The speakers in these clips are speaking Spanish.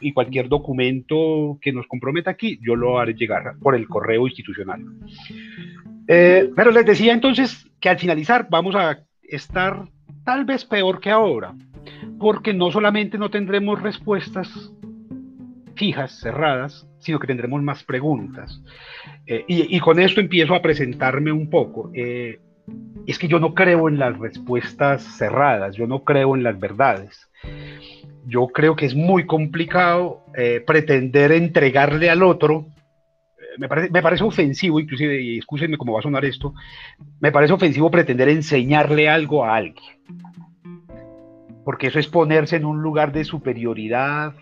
y cualquier documento que nos comprometa aquí, yo lo haré llegar por el correo institucional. Eh, pero les decía entonces que al finalizar vamos a estar tal vez peor que ahora, porque no solamente no tendremos respuestas fijas, cerradas, sino que tendremos más preguntas. Eh, y, con esto empiezo a presentarme un poco. Eh, es que yo no creo en las respuestas cerradas, yo no creo en las verdades. Yo creo que es muy complicado eh, pretender entregarle al otro. Me parece, me parece ofensivo, inclusive, y escúchenme cómo va a sonar esto, me parece ofensivo pretender enseñarle algo a alguien. Porque eso es ponerse en un lugar de superioridad,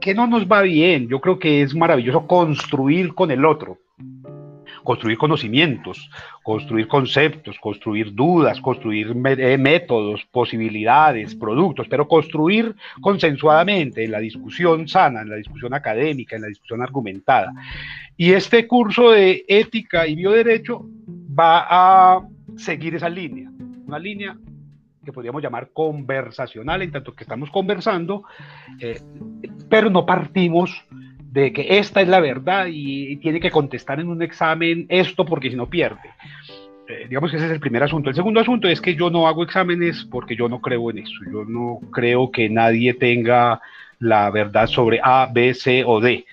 que no nos va bien. Yo creo que es maravilloso construir con el otro, construir conocimientos, construir conceptos, construir dudas, construir eh, métodos, posibilidades, productos, pero construir consensuadamente en la discusión sana, en la discusión académica, en la discusión argumentada. Y este curso de ética y bioderecho va a seguir esa línea, una línea que podríamos llamar conversacional, en tanto que estamos conversando, eh, pero no partimos de que esta es la verdad y, tiene que contestar en un examen esto porque si no pierde. Eh, digamos que ese es el primer asunto. El segundo asunto es que yo no hago exámenes porque yo no creo en eso. Yo no creo que nadie tenga la verdad sobre A, B, C o D.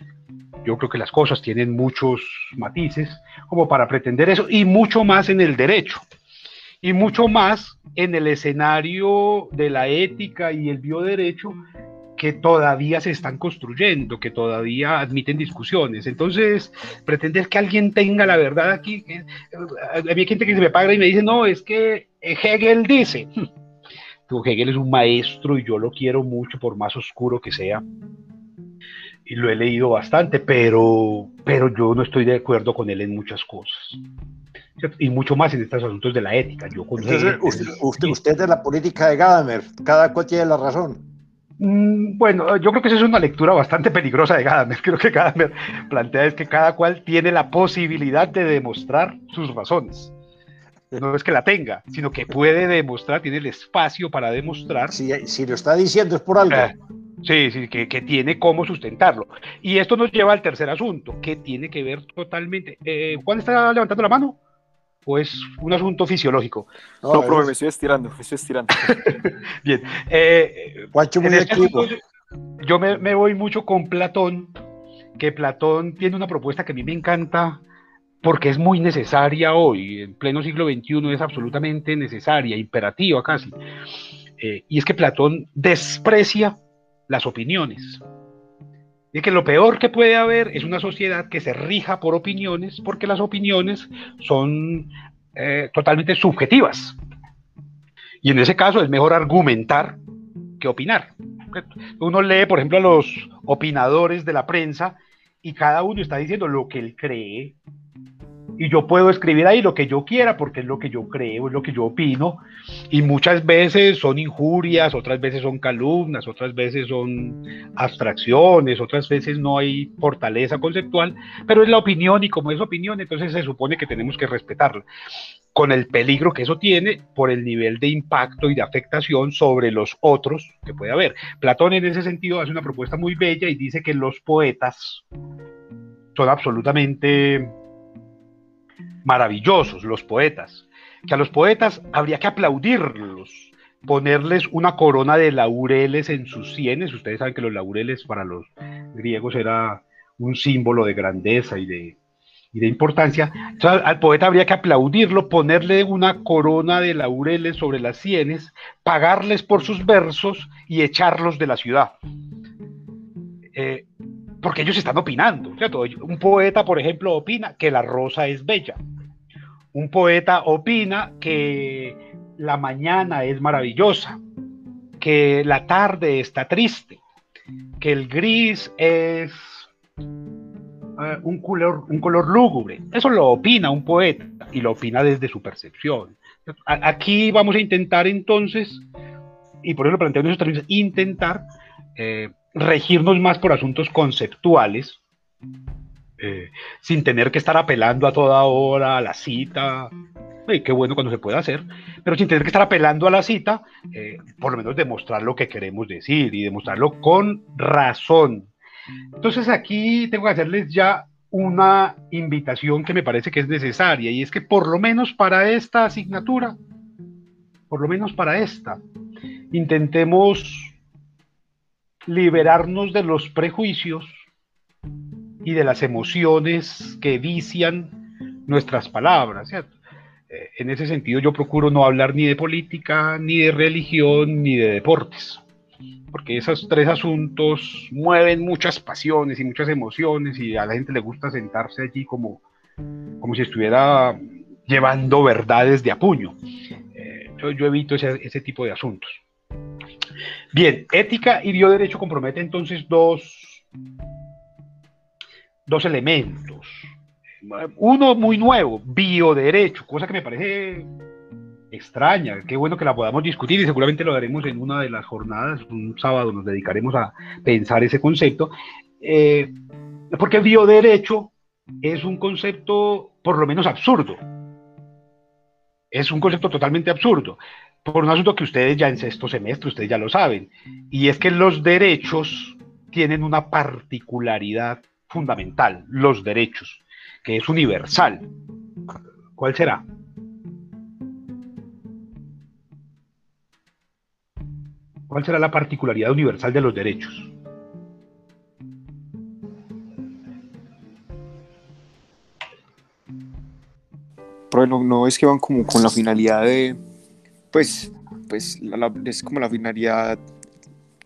Yo creo que las cosas tienen muchos matices como para pretender eso y mucho más en el derecho y mucho más en el escenario de la ética y el bioderecho que todavía se están construyendo, que todavía admiten discusiones. Entonces, pretender que alguien tenga la verdad aquí, a mí hay gente que se me paga y me dice, no, es que Hegel dice, Hegel es un maestro y yo lo quiero mucho por más oscuro que sea. Y lo he leído bastante, pero, pero yo no estoy de acuerdo con él en muchas cosas y mucho más en estos asuntos de la ética. Yo usted, usted, es de la política de Gadamer, cada cual tiene la razón. Mm, bueno, yo creo que esa es una lectura bastante peligrosa de Gadamer. Creo que Gadamer plantea es que cada cual tiene la posibilidad de demostrar sus razones. No es que la tenga, sino que puede demostrar, tiene el espacio para demostrar. Si, si lo está diciendo es por algo. Eh, sí, sí, que, que, tiene cómo sustentarlo. Y esto nos lleva al tercer asunto, que tiene que ver totalmente. Eh, Juan está levantando la mano o es un asunto fisiológico? No, no me estoy estirando, me estoy estirando. Bien. Eh, este yo me, me, voy mucho con Platón, que Platón tiene una propuesta que a mí me encanta porque es muy necesaria hoy, en pleno siglo XXI es absolutamente necesaria, imperativa casi. Eh, y es que Platón desprecia las opiniones. Y que lo peor que puede haber es una sociedad que se rija por opiniones, porque las opiniones son eh, totalmente subjetivas. Y en ese caso es mejor argumentar que opinar. Uno lee, por ejemplo, a los opinadores de la prensa y cada uno está diciendo lo que él cree, y yo puedo escribir ahí lo que yo quiera porque es lo que yo creo, es lo que yo opino y muchas veces son injurias, otras veces son calumnias, otras veces son abstracciones, otras veces no hay fortaleza conceptual, pero es la opinión y como es opinión, entonces se supone que tenemos que respetarla con el peligro que eso tiene por el nivel de impacto y de afectación sobre los otros que puede haber. Platón en ese sentido hace una propuesta muy bella y dice que los poetas son absolutamente maravillosos, los poetas, que a los poetas habría que aplaudirlos, ponerles una corona de laureles en sus sienes. Ustedes saben que los laureles para los griegos era un símbolo de grandeza y de, de importancia. Entonces, al poeta habría que aplaudirlo, ponerle una corona de laureles sobre las sienes, pagarles por sus versos y echarlos de la ciudad. Eh, porque ellos están opinando. Un poeta, por ejemplo, opina que la rosa es bella un poeta opina que la mañana es maravillosa, que la tarde está triste, que el gris es eh, un, color, un color lúgubre. Eso lo opina un poeta y lo opina desde su percepción. Aquí vamos a intentar entonces, y por eso lo esos términos, intentar eh, regirnos más por asuntos conceptuales eh, sin tener que estar apelando a toda hora a la cita, qué bueno cuando se pueda hacer, pero sin tener que estar apelando a la cita, eh, por lo menos demostrar lo que queremos decir y demostrarlo con razón. Entonces aquí tengo que hacerles ya una invitación que me parece que es necesaria y es que por lo menos para esta asignatura, por lo menos para esta, intentemos liberarnos de los prejuicios y de las emociones que vician nuestras palabras, ¿cierto? Eh, en ese sentido yo procuro no hablar ni de política, ni de religión, ni de deportes, porque esos tres asuntos mueven muchas pasiones y muchas emociones y a la gente le gusta sentarse allí como, como si estuviera llevando verdades de apuño. Eh, yo, evito ese, ese tipo de asuntos. Bien, ética y bioderecho compromete entonces dos, dos elementos uno muy nuevo, bioderecho, cosa que me parece extraña. Qué bueno que la podamos discutir y seguramente lo haremos en una de las jornadas. Un sábado nos dedicaremos a pensar ese concepto. Eh, porque bioderecho es un concepto por lo menos absurdo. Es un concepto totalmente absurdo. Por un asunto que ustedes ya en sexto semestre, ustedes ya lo saben. Y es que los derechos tienen una particularidad fundamental, los derechos que es universal. ¿Cuál será? ¿Cuál será la particularidad universal de los derechos? Pero no, es que van como con la finalidad de, pues, pues es como la finalidad,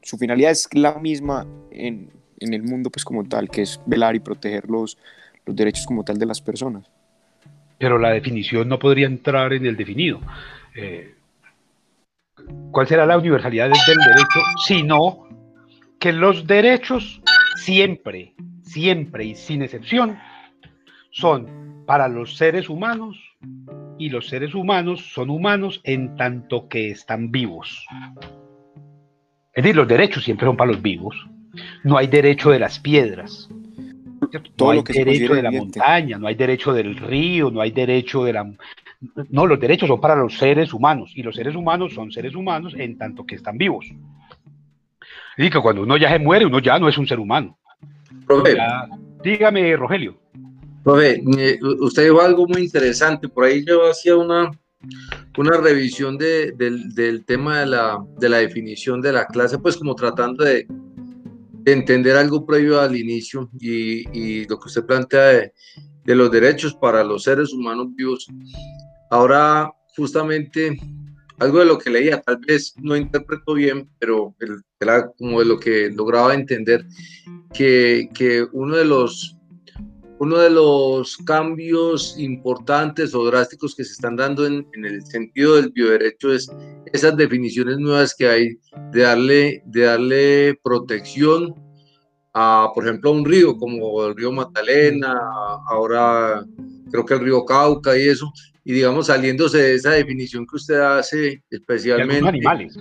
su finalidad es la misma en, en el mundo pues como tal, que es velar y proteger los, derechos como tal de las personas. Pero la definición no podría entrar en el definido. Eh, ¿Cuál será la universalidad del derecho? Sino que los derechos siempre, siempre y sin excepción son para los seres humanos y los seres humanos son humanos en tanto que están vivos. Es decir, los derechos siempre son para los vivos. No hay derecho de las piedras, no hay derecho de la montaña, no hay derecho del río, no hay derecho de la... No, los derechos son para los seres humanos y los seres humanos son seres humanos en tanto que están vivos. Y que cuando uno ya se muere, uno ya no es un ser humano. dígame, Rogelio. Profe, eh, usted dijo algo muy interesante. Por ahí yo hacía una, una revisión del, del, tema de la, de la definición de la clase, pues como tratando de, entender algo previo al inicio y, lo que usted plantea de, los derechos para los seres humanos vivos. Ahora, justamente, algo de lo que leía, tal vez no interpreto bien, pero era como de lo que lograba entender, que, que uno de los uno de los cambios importantes o drásticos que se están dando en, el sentido del bioderecho es esas definiciones nuevas que hay de darle, de darle protección a, por ejemplo, a un río como el río Magdalena, ahora creo que el río Cauca y eso, y digamos saliéndose de esa definición que usted hace especialmente. Y algunos animales.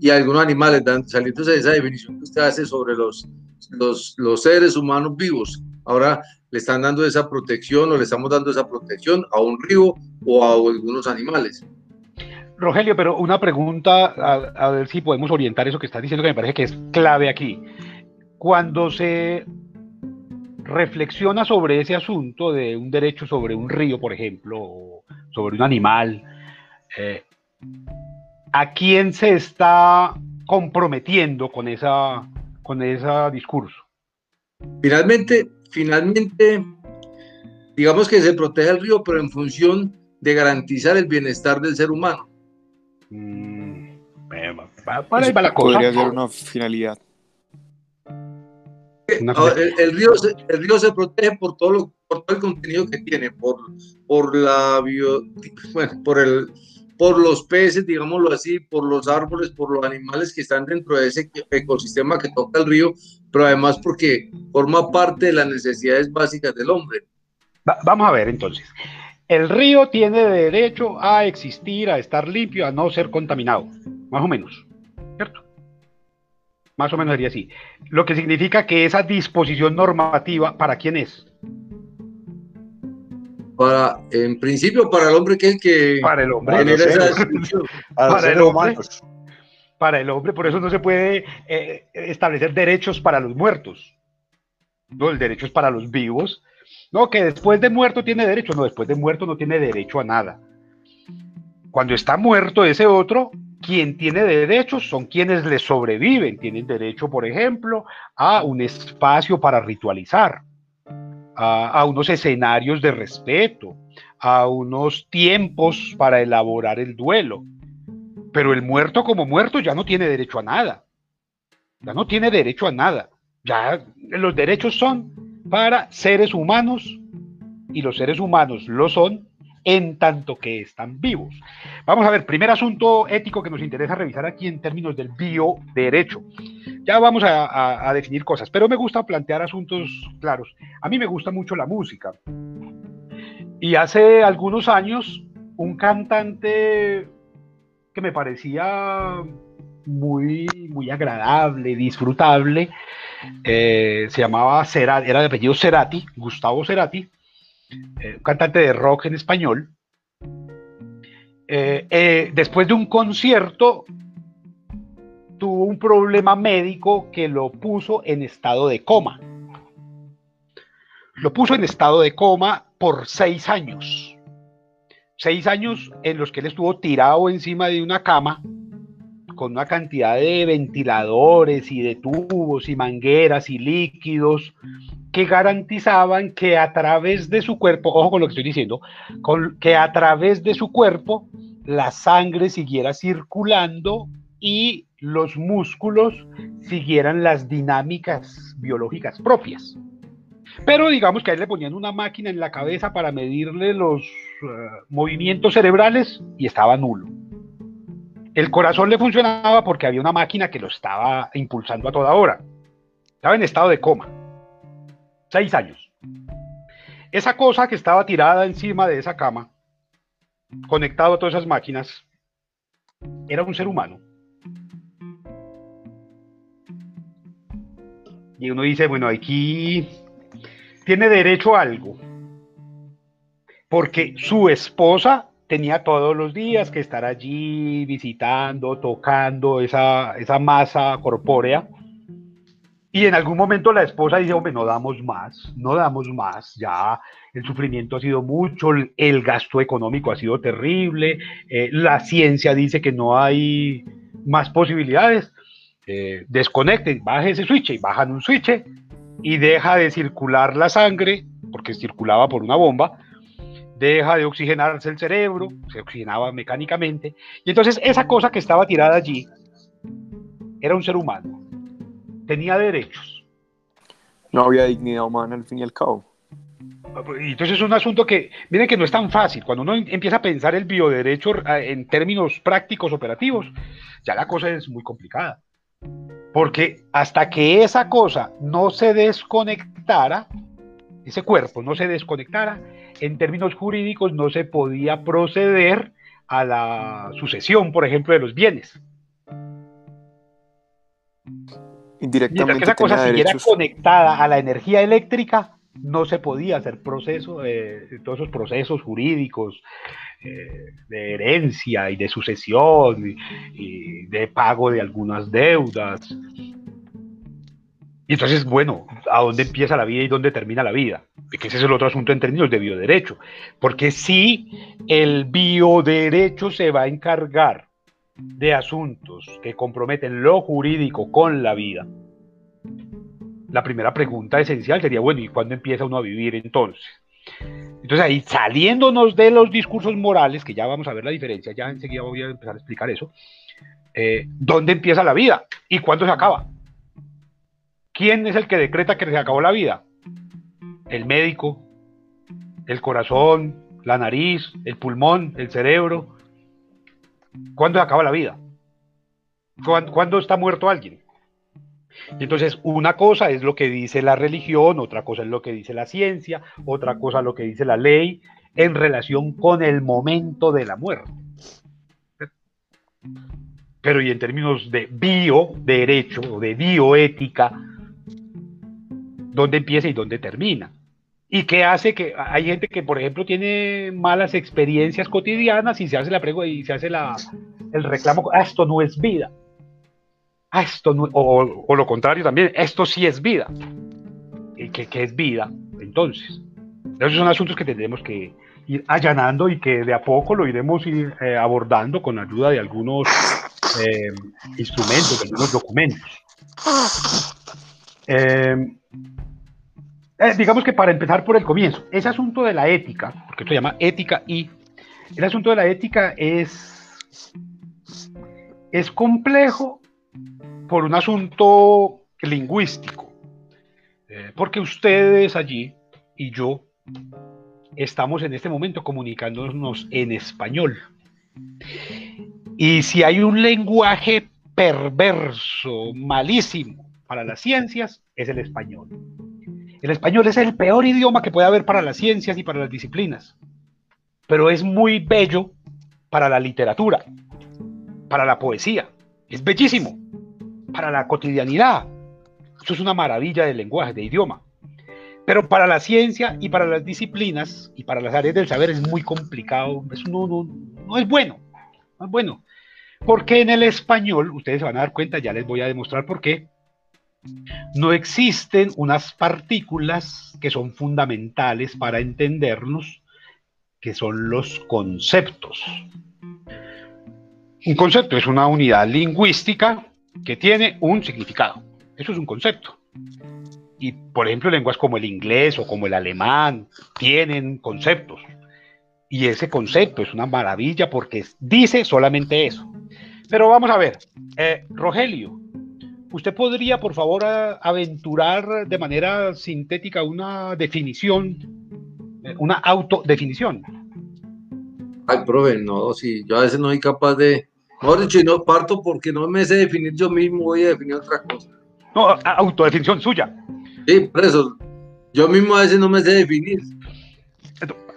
Y algunos animales, saliéndose de esa definición que usted hace sobre los, los, los seres humanos vivos. Ahora le están dando esa protección o le estamos dando esa protección a un río o a algunos animales. Rogelio, pero una pregunta, a, ver si podemos orientar eso que estás diciendo, que me parece que es clave aquí. Cuando se reflexiona sobre ese asunto de un derecho sobre un río, por ejemplo, o sobre un animal, eh, ¿a quién se está comprometiendo con, esa, con ese discurso? Finalmente, finalmente, digamos que se protege el río, pero en función de garantizar el bienestar del ser humano. Mm, para, la cosa. Podría ser una finalidad. El, río se, el río se protege por todo, lo, por todo el contenido que tiene, por, por la bio, bueno, por el por los peces, digámoslo así, por los árboles, por los animales que están dentro de ese ecosistema que toca el río, pero además porque forma parte de las necesidades básicas del hombre. vamos a ver entonces. El río tiene derecho a existir, a estar limpio, a no ser contaminado, más o menos, ¿cierto? Más o menos sería así. Lo que significa que esa disposición normativa, ¿para quién es? para, en principio, para el hombre que es el que Para el hombre. genera Para esa el hombre. humanos. Para el hombre, por eso no se puede eh, establecer derechos para los muertos. No, el derecho es para los vivos. No, que después de muerto tiene derecho. No, después de muerto no tiene derecho a nada. Cuando está muerto ese otro, quien tiene derechos son quienes le sobreviven. Tienen derecho, por ejemplo, a un espacio para ritualizar, a, a unos escenarios de respeto, a unos tiempos para elaborar el duelo. Pero el muerto como muerto ya no tiene derecho a nada. Ya no tiene derecho a nada. Ya los derechos son para seres humanos y los seres humanos lo son en tanto que están vivos. Vamos a ver, primer asunto ético que nos interesa revisar aquí en términos del bioderecho. Ya vamos a, a- a definir cosas, pero me gusta plantear asuntos claros. A mí me gusta mucho la música. Y hace algunos años, un cantante que me parecía muy, muy agradable, disfrutable, eh, se llamaba Cerati, era de apellido Cerati, Gustavo Cerati, eh, un cantante de rock en español. Eh, después de un concierto, tuvo un problema médico que lo puso en estado de coma. Lo puso en estado de coma por seis años. Seis años en los que él estuvo tirado encima de una cama con una cantidad de ventiladores y de tubos y mangueras y líquidos que garantizaban que a través de su cuerpo, ojo con lo que estoy diciendo, con, que a través de su cuerpo la sangre siguiera circulando y los músculos siguieran las dinámicas biológicas propias. Pero digamos que a él le ponían una máquina en la cabeza para medirle los eh, movimientos cerebrales y estaba nulo. El corazón le funcionaba porque había una máquina que lo estaba impulsando a toda hora. Estaba en estado de coma. Seis años. Esa cosa que estaba tirada encima de esa cama, conectado a todas esas máquinas, era un ser humano. Y uno dice, bueno, aquí tiene derecho a algo. Porque su esposa tenía todos los días que estar allí visitando, tocando esa, esa masa corpórea. Y en algún momento la esposa dice, hombre, no damos más, no damos más, ya el sufrimiento ha sido mucho, el, gasto económico ha sido terrible, eh, la ciencia dice que no hay más posibilidades. Eh, desconecten, baje ese switch y bajan un switch y deja de circular la sangre, porque circulaba por una bomba, deja de oxigenarse el cerebro, se oxigenaba mecánicamente, y entonces esa cosa que estaba tirada allí era un ser humano, tenía derechos. No había dignidad humana al fin y al cabo. Y Entonces es un asunto que, miren que no es tan fácil, cuando uno empieza a pensar el bioderecho eh, en términos prácticos operativos, ya la cosa es muy complicada. Porque hasta que esa cosa no se desconectara, ese cuerpo no se desconectara, en términos jurídicos no se podía proceder a la sucesión, por ejemplo, de los bienes. Mientras Indirectamente que esa cosa siguiera derechos. conectada a la energía eléctrica, no se podía hacer proceso, eh, todos esos procesos jurídicos eh, de herencia y de sucesión y, y de pago de algunas deudas. Entonces, bueno, ¿a dónde empieza la vida y dónde termina la vida? Ese es el otro asunto en términos de bioderecho. Porque si el bioderecho se va a encargar de asuntos que comprometen lo jurídico con la vida, la primera pregunta esencial sería, bueno, ¿y cuándo empieza uno a vivir entonces? Entonces ahí, saliéndonos de los discursos morales, que ya vamos a ver la diferencia, ya enseguida voy a empezar a explicar eso, eh, ¿dónde empieza la vida y cuándo se acaba? ¿Quién es el que decreta que se acabó la vida? El médico, el corazón, la nariz, el pulmón, el cerebro. ¿Cuándo se acaba la vida? ¿Cuándo, está muerto alguien? Entonces, una cosa es lo que dice la religión, otra cosa es lo que dice la ciencia, otra cosa lo que dice la ley en relación con el momento de la muerte. Pero y en términos de bioderecho o de bioética, ¿dónde empieza y dónde termina? y que hace que hay gente que, por ejemplo, tiene malas experiencias cotidianas y se hace la pregunta y se hace la, el reclamo, ah, esto no es vida. Ah, esto no, o, o, lo contrario también, esto sí es vida. ¿Y qué, qué es vida? Entonces, esos son asuntos que tendremos que ir allanando y que de a poco lo iremos ir, eh, abordando con ayuda de algunos eh, instrumentos, de algunos documentos. Eh, eh, digamos que para empezar por el comienzo, ese asunto de la ética, porque esto se llama ética y el asunto de la ética es, es complejo por un asunto lingüístico, eh, porque ustedes allí y yo estamos en este momento comunicándonos en español. Y si hay un lenguaje perverso, malísimo para las ciencias, es el español. El español es el peor idioma que puede haber para las ciencias y para las disciplinas, pero es muy bello para la literatura, para la poesía. Es bellísimo para la cotidianidad. Eso es una maravilla del lenguaje, de idioma. Pero para la ciencia y para las disciplinas y para las áreas del saber es muy complicado. Eso no, no, no es bueno. No es bueno. Porque en el español, ustedes se van a dar cuenta, ya les voy a demostrar por qué, no existen unas partículas que son fundamentales para entendernos, que son los conceptos. Un concepto es una unidad lingüística que tiene un significado. Eso es un concepto. Y, por ejemplo, lenguas como el inglés o como el alemán tienen conceptos. Y ese concepto es una maravilla porque dice solamente eso. Pero vamos a ver, eh, Rogelio, ¿Usted podría, por favor, aventurar de manera sintética una definición, eh, una autodefinición? Ay, profe, no, si yo a veces no soy capaz de, mejor dicho, y no parto porque no me sé definir yo mismo, voy a definir otra cosa. No, autodefinición suya. Sí, por eso, yo mismo a veces no me sé definir.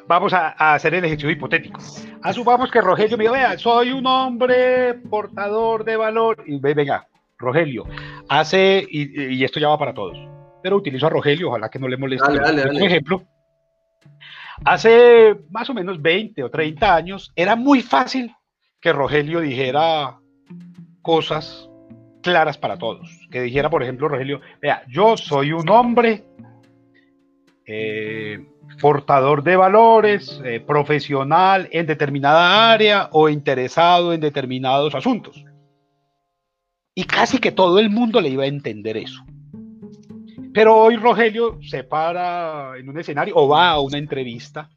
Vamos a, hacer el ejercicio hipotético. Asumamos que Rogelio me dijo, vea, soy un hombre portador de valor. Y venga, Rogelio, hace, y, esto ya va para todos, pero utilizo a Rogelio, ojalá que no le moleste. Por ejemplo, hace más o menos 20 o 30 años era muy fácil que Rogelio dijera cosas claras para todos. Que dijera, por ejemplo, Rogelio, vea, yo soy un hombre eh, portador de valores, eh, profesional en determinada área o interesado en determinados asuntos. Y casi que todo el mundo le iba a entender eso. Pero hoy Rogelio se para en un escenario o va a una entrevista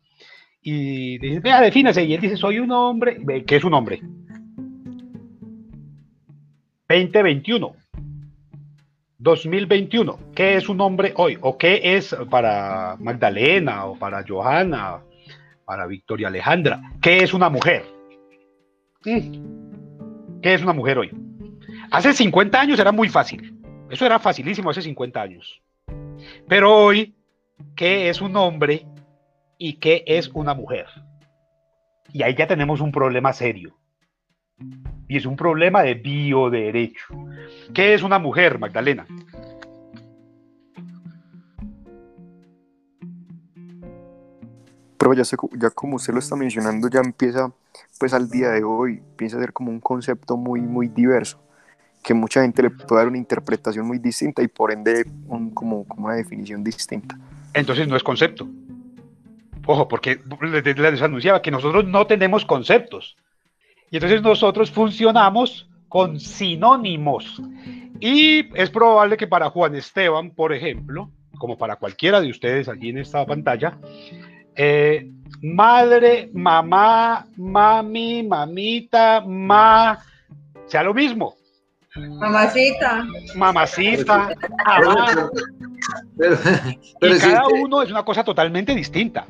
y dice, vea, defínase. Y él dice, soy un hombre. ¿Qué es un hombre? 2021. 2021. ¿Qué es un hombre hoy? ¿O qué es para Magdalena o para Johanna, para Victoria Alejandra? ¿Qué es una mujer? Mm. ¿Qué es una mujer hoy? Hace 50 años era muy fácil. Eso era facilísimo hace 50 años. Pero hoy, ¿qué es un hombre y qué es una mujer? Y ahí ya tenemos un problema serio. Y es un problema de bioderecho. ¿Qué es una mujer, Magdalena? Pero ya, como usted lo está mencionando, ya empieza, pues al día de hoy, empieza a ser como un concepto muy, muy diverso que mucha gente le puede dar una interpretación muy distinta y por ende como, como una definición distinta. Entonces no es concepto. Ojo, porque les anunciaba que nosotros no tenemos conceptos. Y entonces nosotros funcionamos con sinónimos. Y es probable que para Juan Esteban, por ejemplo, como para cualquiera de ustedes aquí en esta pantalla, eh, madre, mamá, mami, mamita, ma, sea lo mismo. Mamacita. Mamacita. Pero, y cada uno es una cosa totalmente distinta.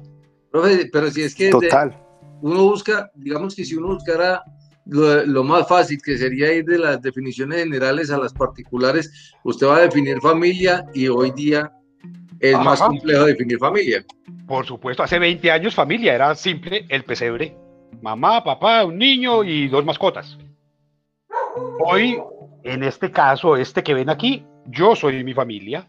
pero si es que Total. uno busca, digamos que si uno buscara lo, más fácil, que sería ir de las definiciones generales a las particulares, usted va a definir familia y hoy día es más complejo definir familia. Por supuesto, hace 20 años familia era simple el pesebre. Mamá, papá, un niño y dos mascotas. Hoy en este caso, este que ven aquí, yo soy mi familia.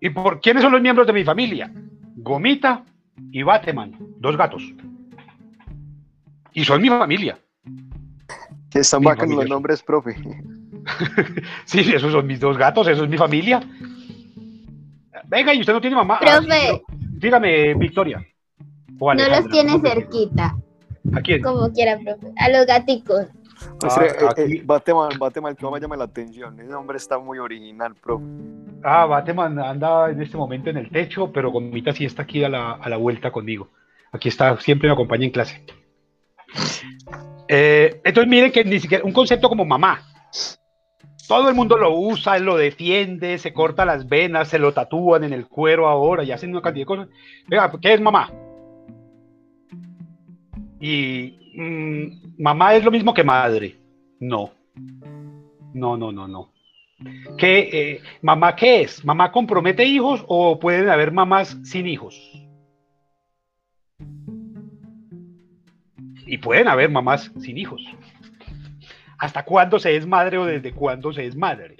¿Y por quiénes son los miembros de mi familia? Gomita y Bateman, dos gatos. Y son mi familia. Están bacanos los nombres, profe. Sí, esos son mis dos gatos, eso es mi familia. Venga, y usted no tiene mamá. Ah, sí, Profe. dígame, Victoria. No los tiene ¿cómo se- cerquita, ¿A quién? como quiera, profe. A los gaticos. Ah, eh, eh, Bateman, Bateman, que me llama la atención. Ese nombre está muy original, profe. Ah, Bateman anda en este momento en el techo, pero Gomita sí está aquí a la, a la vuelta conmigo. Aquí está, siempre me acompaña en clase. Eh, entonces miren que ni siquiera un concepto como mamá. Todo el mundo lo usa, lo defiende, se corta las venas, se lo tatúan en el cuero ahora y hacen una cantidad de cosas. Venga, ¿qué es mamá? Y mamá es lo mismo que madre. No. No, no, no, no. ¿Qué, eh, ¿Mamá qué es? ¿Mamá compromete hijos o pueden haber mamás sin hijos? Y pueden haber mamás sin hijos. ¿Hasta cuándo se es madre o desde cuándo se es madre?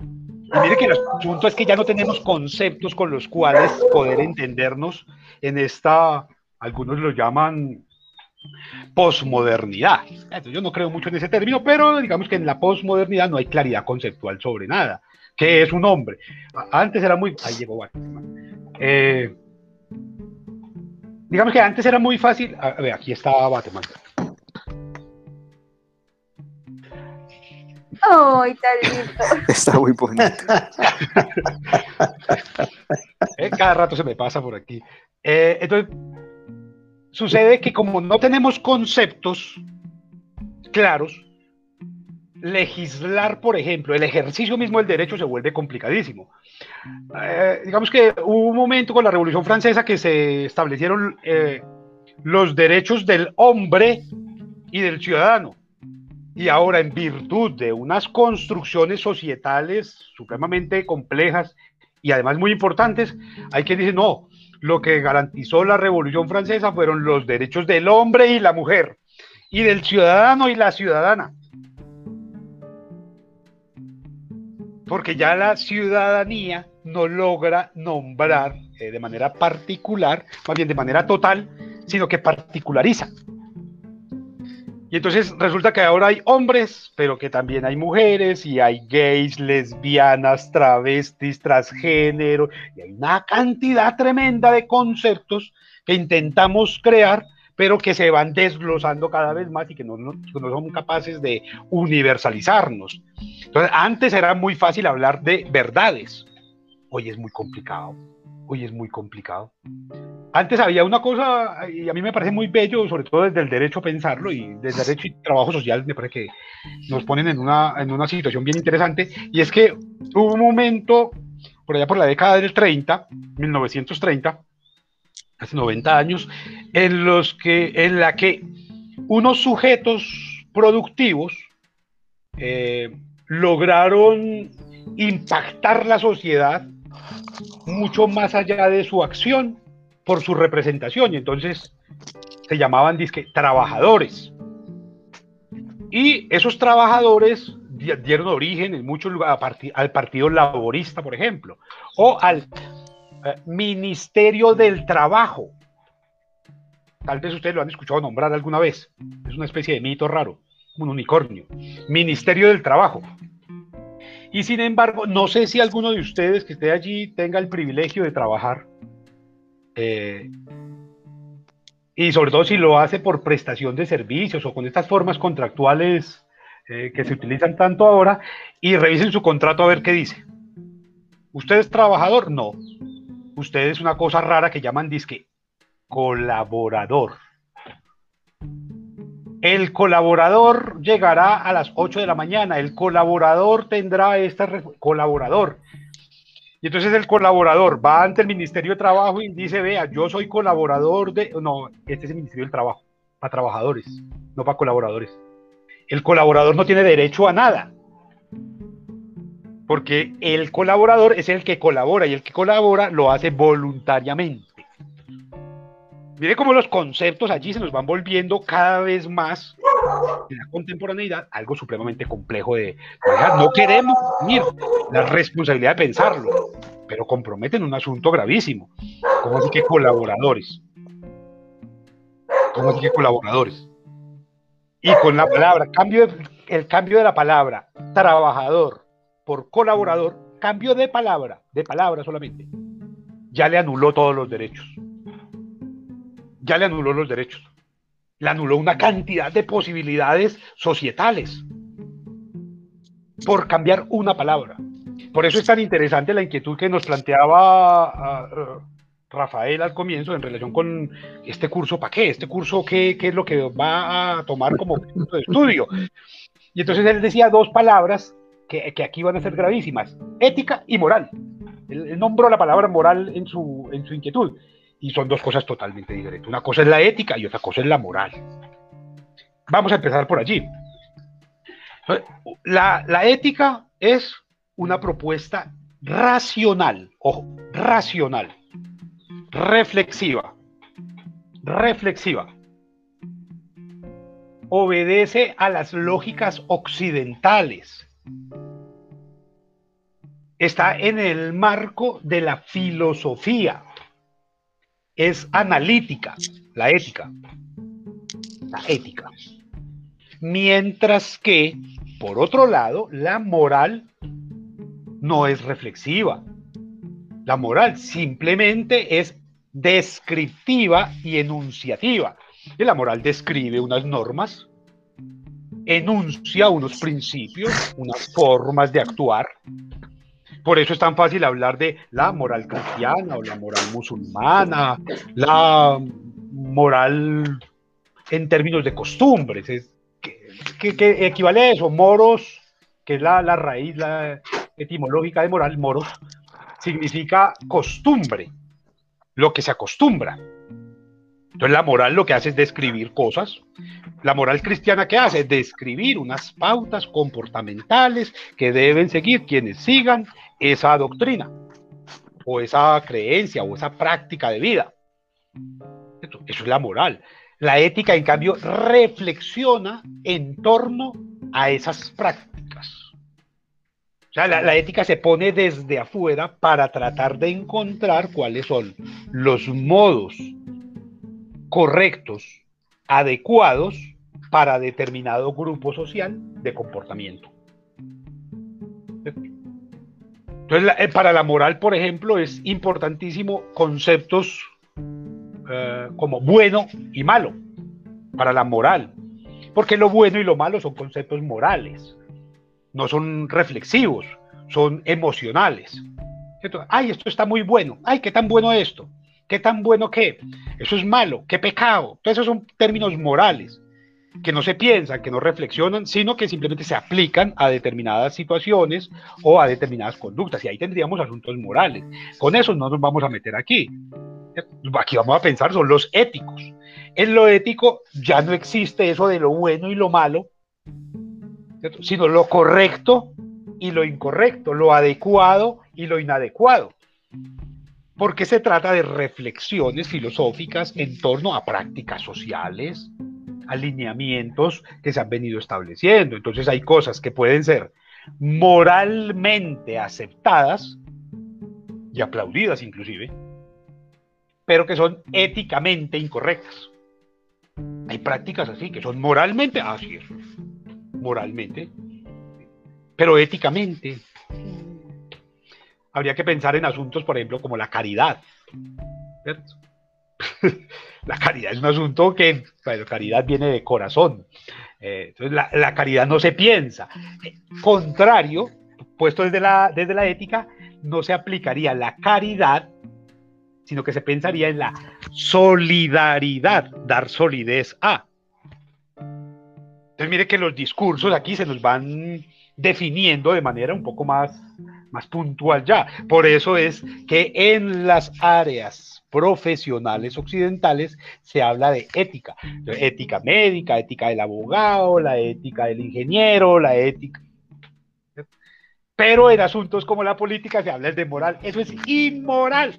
Y mire que el asunto es que ya no tenemos conceptos con los cuales poder entendernos en esta, algunos lo llaman posmodernidad. Yo no creo mucho en ese término, pero digamos que en la posmodernidad no hay claridad conceptual sobre nada. ¿Qué es un hombre? Antes era muy... Ahí llegó Batman. Eh, digamos que antes era muy fácil... A ver, aquí está Batman. ¡Ay, tan lindo! Está muy bonito. Eh, cada rato se me pasa por aquí. Eh, entonces, sucede que como no tenemos conceptos claros, legislar, por ejemplo, el ejercicio mismo del derecho se vuelve complicadísimo. Eh, digamos que hubo un momento con la Revolución Francesa que se establecieron eh, los derechos del hombre y del ciudadano. Y ahora, en virtud de unas construcciones societales supremamente complejas y además muy importantes, hay quien dice, no, lo que garantizó la Revolución Francesa fueron los derechos del hombre y la mujer, y del ciudadano y la ciudadana. Porque ya la ciudadanía no logra nombrar eh, de manera particular, más bien de manera total, sino que particulariza. Entonces resulta que ahora hay hombres, pero que también hay mujeres, y hay gays, lesbianas, travestis, transgénero, y hay una cantidad tremenda de conceptos que intentamos crear, pero que se van desglosando cada vez más y que no, no, que no son capaces de universalizarnos. Entonces, antes era muy fácil hablar de verdades, hoy es muy complicado, hoy es muy complicado. Antes había una cosa, y a mí me parece muy bello, sobre todo desde el derecho pensarlo, y desde el derecho y trabajo social, me parece que nos ponen en una, en una situación bien interesante, y es que hubo un momento, por allá por la década del 30, 1930, hace 90 años, en los que, en la que unos sujetos productivos eh, lograron impactar la sociedad mucho más allá de su acción por su representación. Y entonces se llamaban disque trabajadores. Y esos trabajadores di- dieron origen en muchos lugares al partido laborista por ejemplo o al eh, ministerio del trabajo. Tal vez ustedes lo han escuchado nombrar alguna vez. Es una especie de mito raro un unicornio. Ministerio del trabajo. Y sin embargo, no sé si alguno de ustedes que esté allí tenga el privilegio de trabajar. Eh, y sobre todo si lo hace por prestación de servicios o con estas formas contractuales eh, que se utilizan tanto ahora, y revisen su contrato a ver qué dice. ¿Usted es trabajador? No. Usted es una cosa rara que llaman disque colaborador. El colaborador llegará a las 8 de la mañana. El colaborador tendrá esta colaborador. Y entonces el colaborador va ante el Ministerio de Trabajo y dice, vea, yo soy colaborador de... No, este es el Ministerio del Trabajo, para trabajadores, no para colaboradores. El colaborador no tiene derecho a nada. Porque el colaborador es el que colabora y el que colabora lo hace voluntariamente. Mire cómo los conceptos allí se nos van volviendo cada vez más en la contemporaneidad algo supremamente complejo de manejar. No queremos asumir la responsabilidad de pensarlo, pero comprometen un asunto gravísimo. ¿Cómo así que colaboradores? ¿Cómo así que colaboradores? Y con la palabra, cambio de- el cambio de la palabra trabajador por colaborador, cambio de palabra, de palabra solamente, ya le anuló todos los derechos. Ya le anuló los derechos. Le anuló una cantidad de posibilidades societales por cambiar una palabra. Por eso es tan interesante la inquietud que nos planteaba ah, Rafael al comienzo en relación con este curso, ¿para qué? Este curso, ¿qué, es lo que va a tomar como punto de estudio? Y entonces él decía dos palabras que, que aquí van a ser gravísimas, ética y moral. Él, él nombró la palabra moral en su, en su inquietud. Y son dos cosas totalmente diferentes. Una cosa es la ética y otra cosa es la moral. Vamos a empezar por allí. La, la ética es una propuesta racional, ojo, racional, reflexiva, reflexiva. Obedece a las lógicas occidentales. Está en el marco de la filosofía. Es analítica, la ética. La ética. Mientras que, por otro lado, la moral no es reflexiva. La moral simplemente es descriptiva y enunciativa. Y la moral describe unas normas, enuncia unos principios, unas formas de actuar. Por eso es tan fácil hablar de la moral cristiana o la moral musulmana, la moral en términos de costumbres. Es, que, equivale a eso, moros, que es la, raíz etimológica de moral, moros, significa costumbre, lo que se acostumbra. Entonces la moral lo que hace es describir cosas. La moral cristiana que hace es describir unas pautas comportamentales que deben seguir quienes sigan esa doctrina o esa creencia o esa práctica de vida. Eso es la moral. La ética, en cambio, reflexiona en torno a esas prácticas. O sea, la, la, ética se pone desde afuera para tratar de encontrar cuáles son los modos correctos, adecuados para determinado grupo social de comportamiento. Entonces, eh, para la moral, por ejemplo, es importantísimo conceptos eh, como bueno y malo, para la moral, porque lo bueno y lo malo son conceptos morales, no son reflexivos, son emocionales. Ay, esto está muy bueno, ay, qué tan bueno esto, qué tan bueno qué, eso es malo, qué pecado. Entonces, esos son términos morales que no se piensan, que no reflexionan, sino que simplemente se aplican a determinadas situaciones o a determinadas conductas. Y ahí tendríamos asuntos morales. Con eso no nos vamos a meter aquí. Aquí vamos a pensar son los éticos. En lo ético ya no existe eso de lo bueno y lo malo, sino lo correcto y lo incorrecto, lo adecuado y lo inadecuado. Porque se trata de reflexiones filosóficas en torno a prácticas sociales, alineamientos que se han venido estableciendo. Entonces hay cosas que pueden ser moralmente aceptadas y aplaudidas inclusive, pero que son éticamente incorrectas. Hay prácticas así que son moralmente, así es, moralmente, pero éticamente. Habría que pensar en asuntos, por ejemplo, como la caridad. ¿cierto? la caridad es un asunto que, bueno, caridad viene de corazón. Eh, entonces, la, la, caridad no se piensa. Eh, contrario, puesto desde la, desde la ética, no se aplicaría la caridad, sino que se pensaría en la solidaridad, dar solidez a. Entonces, mire que los discursos aquí se nos van definiendo de manera un poco más, más puntual ya. Por eso es que en las áreas profesionales occidentales se habla de ética. Ética médica, ética del abogado, la ética del ingeniero, la ética... Pero en asuntos como la política se habla de moral. Eso es inmoral.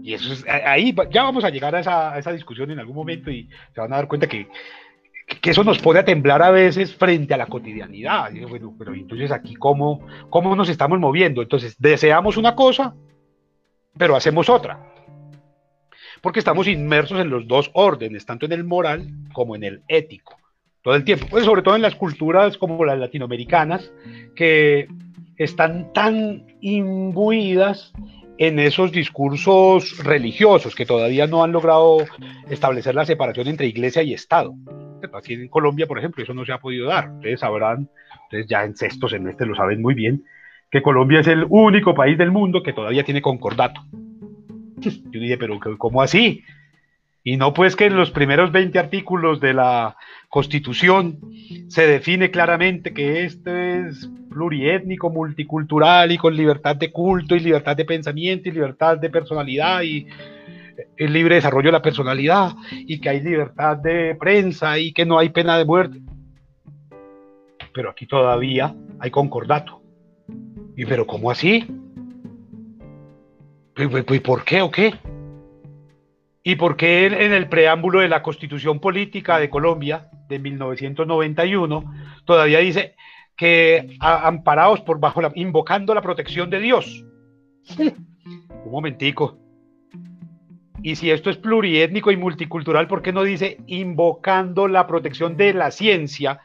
Y eso es, ahí ya vamos a llegar a esa, a esa discusión en algún momento y se van a dar cuenta que, que eso nos pone a temblar a veces frente a la cotidianidad. Bueno, pero entonces aquí cómo, cómo nos estamos moviendo. Entonces deseamos una cosa, pero hacemos otra. Porque estamos inmersos en los dos órdenes, tanto en el moral como en el ético, todo el tiempo. Pues sobre todo en las culturas como las latinoamericanas, que están tan imbuidas en esos discursos religiosos que todavía no han logrado establecer la separación entre iglesia y Estado. Aquí en Colombia, por ejemplo, eso no se ha podido dar. Ustedes sabrán, ustedes ya en sexto semestre lo saben muy bien, que Colombia es el único país del mundo que todavía tiene concordato. Yo dije, pero ¿cómo así? Y no pues que en los primeros 20 artículos de la Constitución se define claramente que esto es pluriétnico, multicultural y con libertad de culto y libertad de pensamiento y libertad de personalidad y el libre desarrollo de la personalidad y que hay libertad de prensa y que no hay pena de muerte. Pero aquí todavía hay concordato. ¿Y pero cómo así? ¿Y por qué o qué? ¿Y por qué en el preámbulo de la Constitución Política de Colombia de 1991 todavía dice que amparados por bajo la, invocando la protección de Dios? Un momentico. Y si esto es pluriétnico y multicultural, ¿por qué no dice invocando la protección de la ciencia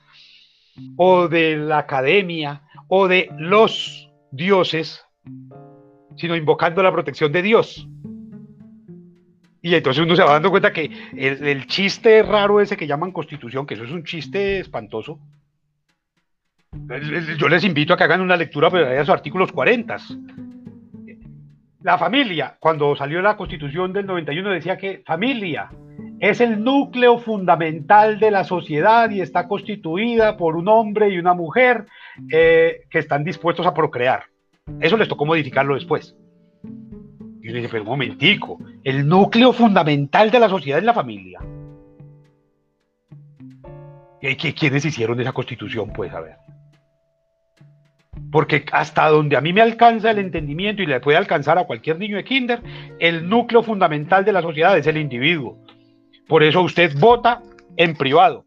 o de la academia o de los dioses, sino invocando la protección de Dios? Y entonces uno se va dando cuenta que el, chiste raro ese que llaman constitución, que eso es un chiste espantoso. Yo les invito a que hagan una lectura de sus artículos 40. La familia, cuando salió la constitución del 91, decía que familia es el núcleo fundamental de la sociedad y está constituida por un hombre y una mujer eh, que están dispuestos a procrear. Eso les tocó modificarlo después. Y uno dice, pero un momentico, el núcleo fundamental de la sociedad es la familia. ¿Y quiénes hicieron esa constitución? Pues a ver. Porque hasta donde a mí me alcanza el entendimiento y le puede alcanzar a cualquier niño de kinder, el núcleo fundamental de la sociedad es el individuo. Por eso usted vota en privado.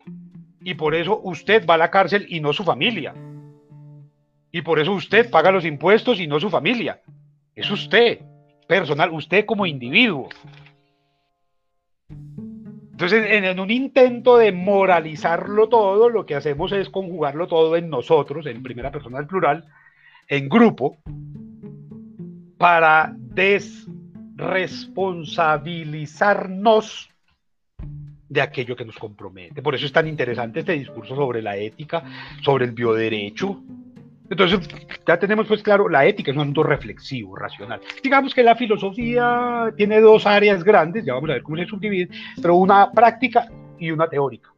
Y por eso usted va a la cárcel y no su familia. Y por eso usted paga los impuestos y no su familia. Es usted personal, usted como individuo. Entonces, en, un intento de moralizarlo todo, lo que hacemos es conjugarlo todo en nosotros, en primera persona del plural, en grupo, para desresponsabilizarnos de aquello que nos compromete. Por eso es tan interesante este discurso sobre la ética, sobre el bioderecho, entonces, ya tenemos pues claro, la ética es un asunto reflexivo, racional. Digamos que la filosofía tiene dos áreas grandes, ya vamos a ver cómo se subdivide, pero una práctica y una teórica.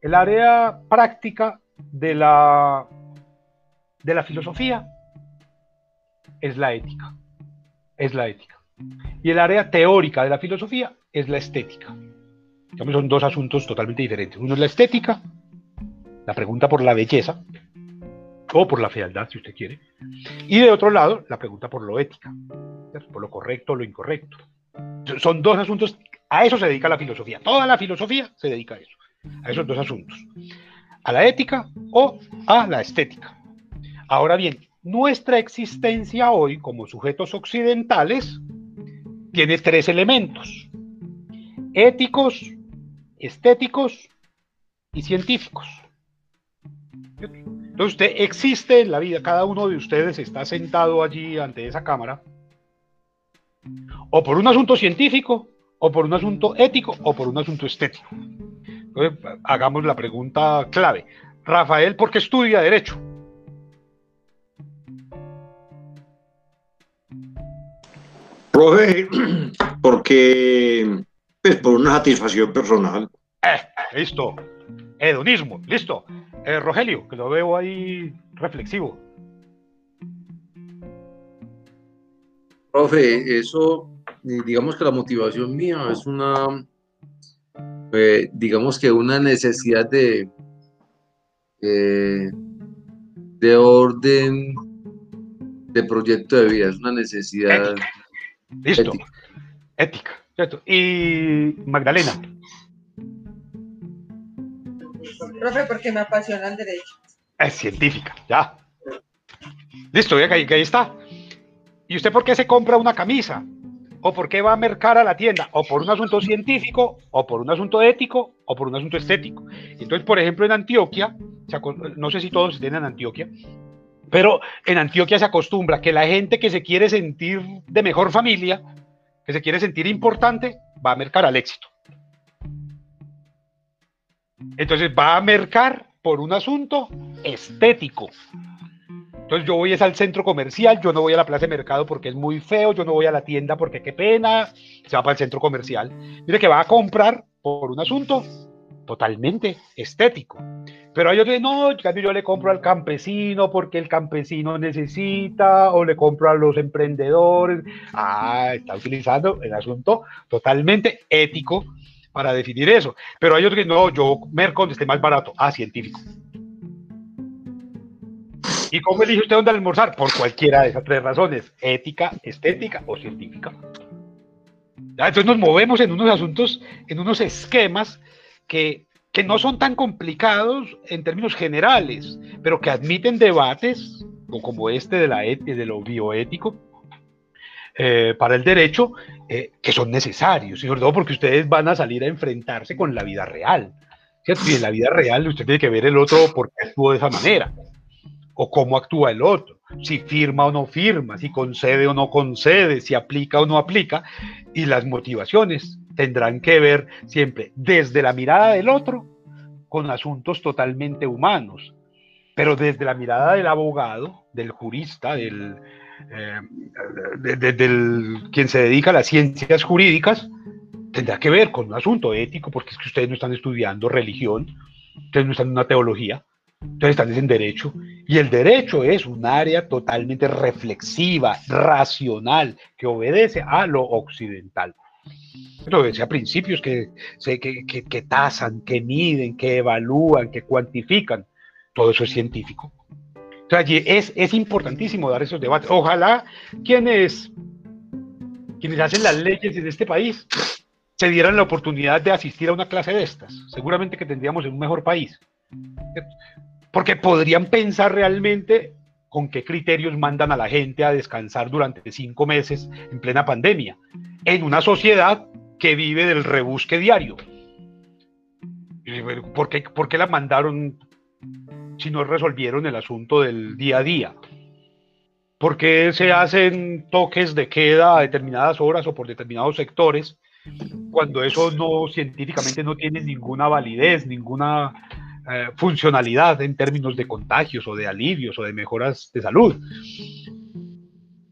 El área práctica de la, de la filosofía es la ética, es la ética. Y el área teórica de la filosofía es la estética. Digamos, son dos asuntos totalmente diferentes. Uno es la estética, la pregunta por la belleza, o por la fealdad, si usted quiere. Y de otro lado, la pregunta por lo ética, por lo correcto o lo incorrecto. Son dos asuntos, a eso se dedica la filosofía. Toda la filosofía se dedica a eso, a esos dos asuntos. A la ética o a la estética. Ahora bien, nuestra existencia hoy como sujetos occidentales tiene tres elementos. Éticos, estéticos y científicos. Entonces usted existe en la vida, cada uno de ustedes está sentado allí ante esa cámara, o por un asunto científico, o por un asunto ético, o por un asunto estético. Entonces, hagamos la pregunta clave. Rafael, ¿por qué estudia Derecho? Profe, porque, pues, por una satisfacción personal. Eh, listo. Hedonismo, listo. Eh, Rogelio, que lo veo ahí reflexivo. Profe, eso, digamos que la motivación mía es una, eh, digamos que una necesidad de, eh, de orden de proyecto de vida, es una necesidad. Listo. Ética, ¿cierto? Y Magdalena. Profe, porque me apasiona el derecho. Es científica, ya. Listo, ya que ahí, ahí está. ¿Y usted por qué se compra una camisa? ¿O por qué va a mercar a la tienda? ¿O por un asunto científico? ¿O por un asunto ético? ¿O por un asunto estético? Entonces, por ejemplo, en Antioquia, no sé si todos tienen Antioquia, pero en Antioquia se acostumbra que la gente que se quiere sentir de mejor familia, que se quiere sentir importante, va a mercar al éxito. Entonces va a mercar por un asunto estético. Entonces yo voy es al centro comercial, yo no voy a la plaza de mercado porque es muy feo, yo no voy a la tienda porque qué pena, se va para el centro comercial. Mire que va a comprar por un asunto totalmente estético. Pero hay otros, no, en cambio yo le compro al campesino porque el campesino necesita, o le compro a los emprendedores. Ah, está utilizando el asunto totalmente ético para definir eso. Pero hay otros que no, yo merco donde esté más barato. Ah, científico. ¿Y cómo elige usted dónde almorzar? Por cualquiera de esas tres razones, ética, estética o científica. Ya, Entonces nos movemos en unos asuntos, en unos esquemas que, que no son tan complicados en términos generales, pero que admiten debates como este de, la de lo bioético eh, para el derecho, eh, que son necesarios, y sobre todo porque ustedes van a salir a enfrentarse con la vida real. ¿cierto? Y en la vida real usted tiene que ver el otro por qué actuó de esa manera o cómo actúa el otro, si firma o no firma, si concede o no concede, si aplica o no aplica, y las motivaciones tendrán que ver siempre desde la mirada del otro con asuntos totalmente humanos, pero desde la mirada del abogado, del jurista, del, eh, quien se dedica a las ciencias jurídicas, tendrá que ver con un asunto ético, porque es que ustedes no están estudiando religión, ustedes no están en una teología, ustedes están en derecho, y el derecho es un área totalmente reflexiva, racional, que obedece a lo occidental. Obedece a principios que, que, que, que tasan, que miden, que evalúan, que cuantifican. Todo eso es científico. Entonces, es, es importantísimo dar esos debates. Ojalá quienes, quienes hacen las leyes en este país se dieran la oportunidad de asistir a una clase de estas. Seguramente que tendríamos un mejor país. Porque podrían pensar realmente con qué criterios mandan a la gente a descansar durante cinco meses en plena pandemia, en una sociedad que vive del rebusque diario. ¿Por qué, por qué la mandaron si no resolvieron el asunto del día a día? ¿Por qué se hacen toques de queda a determinadas horas o por determinados sectores cuando eso no científicamente no tiene ninguna validez, ninguna eh, funcionalidad en términos de contagios o de alivios o de mejoras de salud.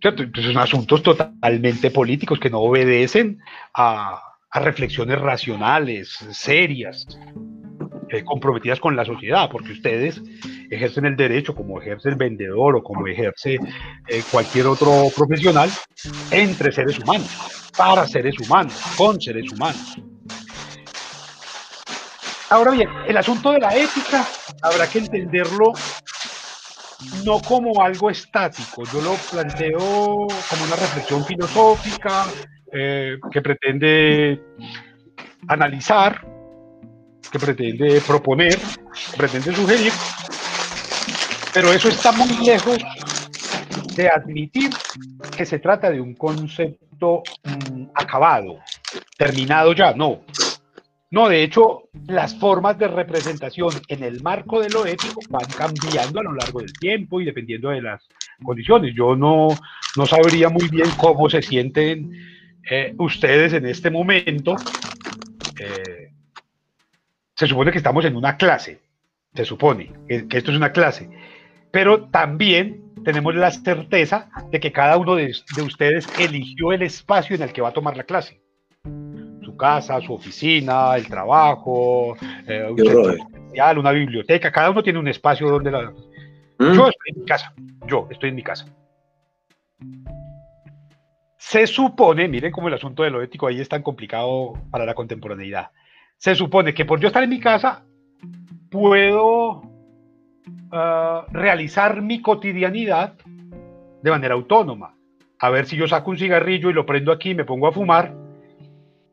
¿Cierto? Entonces son asuntos totalmente políticos que no obedecen a reflexiones racionales, serias, eh, comprometidas con la sociedad, porque ustedes ejercen el derecho como ejerce el vendedor o como ejerce eh, cualquier otro profesional entre seres humanos, para seres humanos, con seres humanos. Ahora bien, el asunto de la ética habrá que entenderlo no como algo estático, yo lo planteo como una reflexión filosófica eh, que pretende analizar, que pretende proponer, pretende sugerir, pero eso está muy lejos de admitir que se trata de un concepto mm, acabado, terminado ya, no. No, de hecho, las formas de representación en el marco de lo ético van cambiando a lo largo del tiempo y dependiendo de las condiciones. Yo no, no sabría muy bien cómo se sienten eh, ustedes en este momento. Eh, se supone que estamos en una clase, se supone que, que esto es una clase, pero también tenemos la certeza de que cada uno de, de ustedes eligió el espacio en el que va a tomar la clase su casa, su oficina, el trabajo, eh, un una biblioteca, cada uno tiene un espacio donde la... ¿Mm? Yo estoy en mi casa, yo estoy en mi casa. Se supone, miren cómo el asunto de lo ético ahí es tan complicado para la contemporaneidad. Se supone que por yo estar en mi casa puedo ah, realizar mi cotidianidad de manera autónoma. A ver si yo saco un cigarrillo y lo prendo aquí y me pongo a fumar,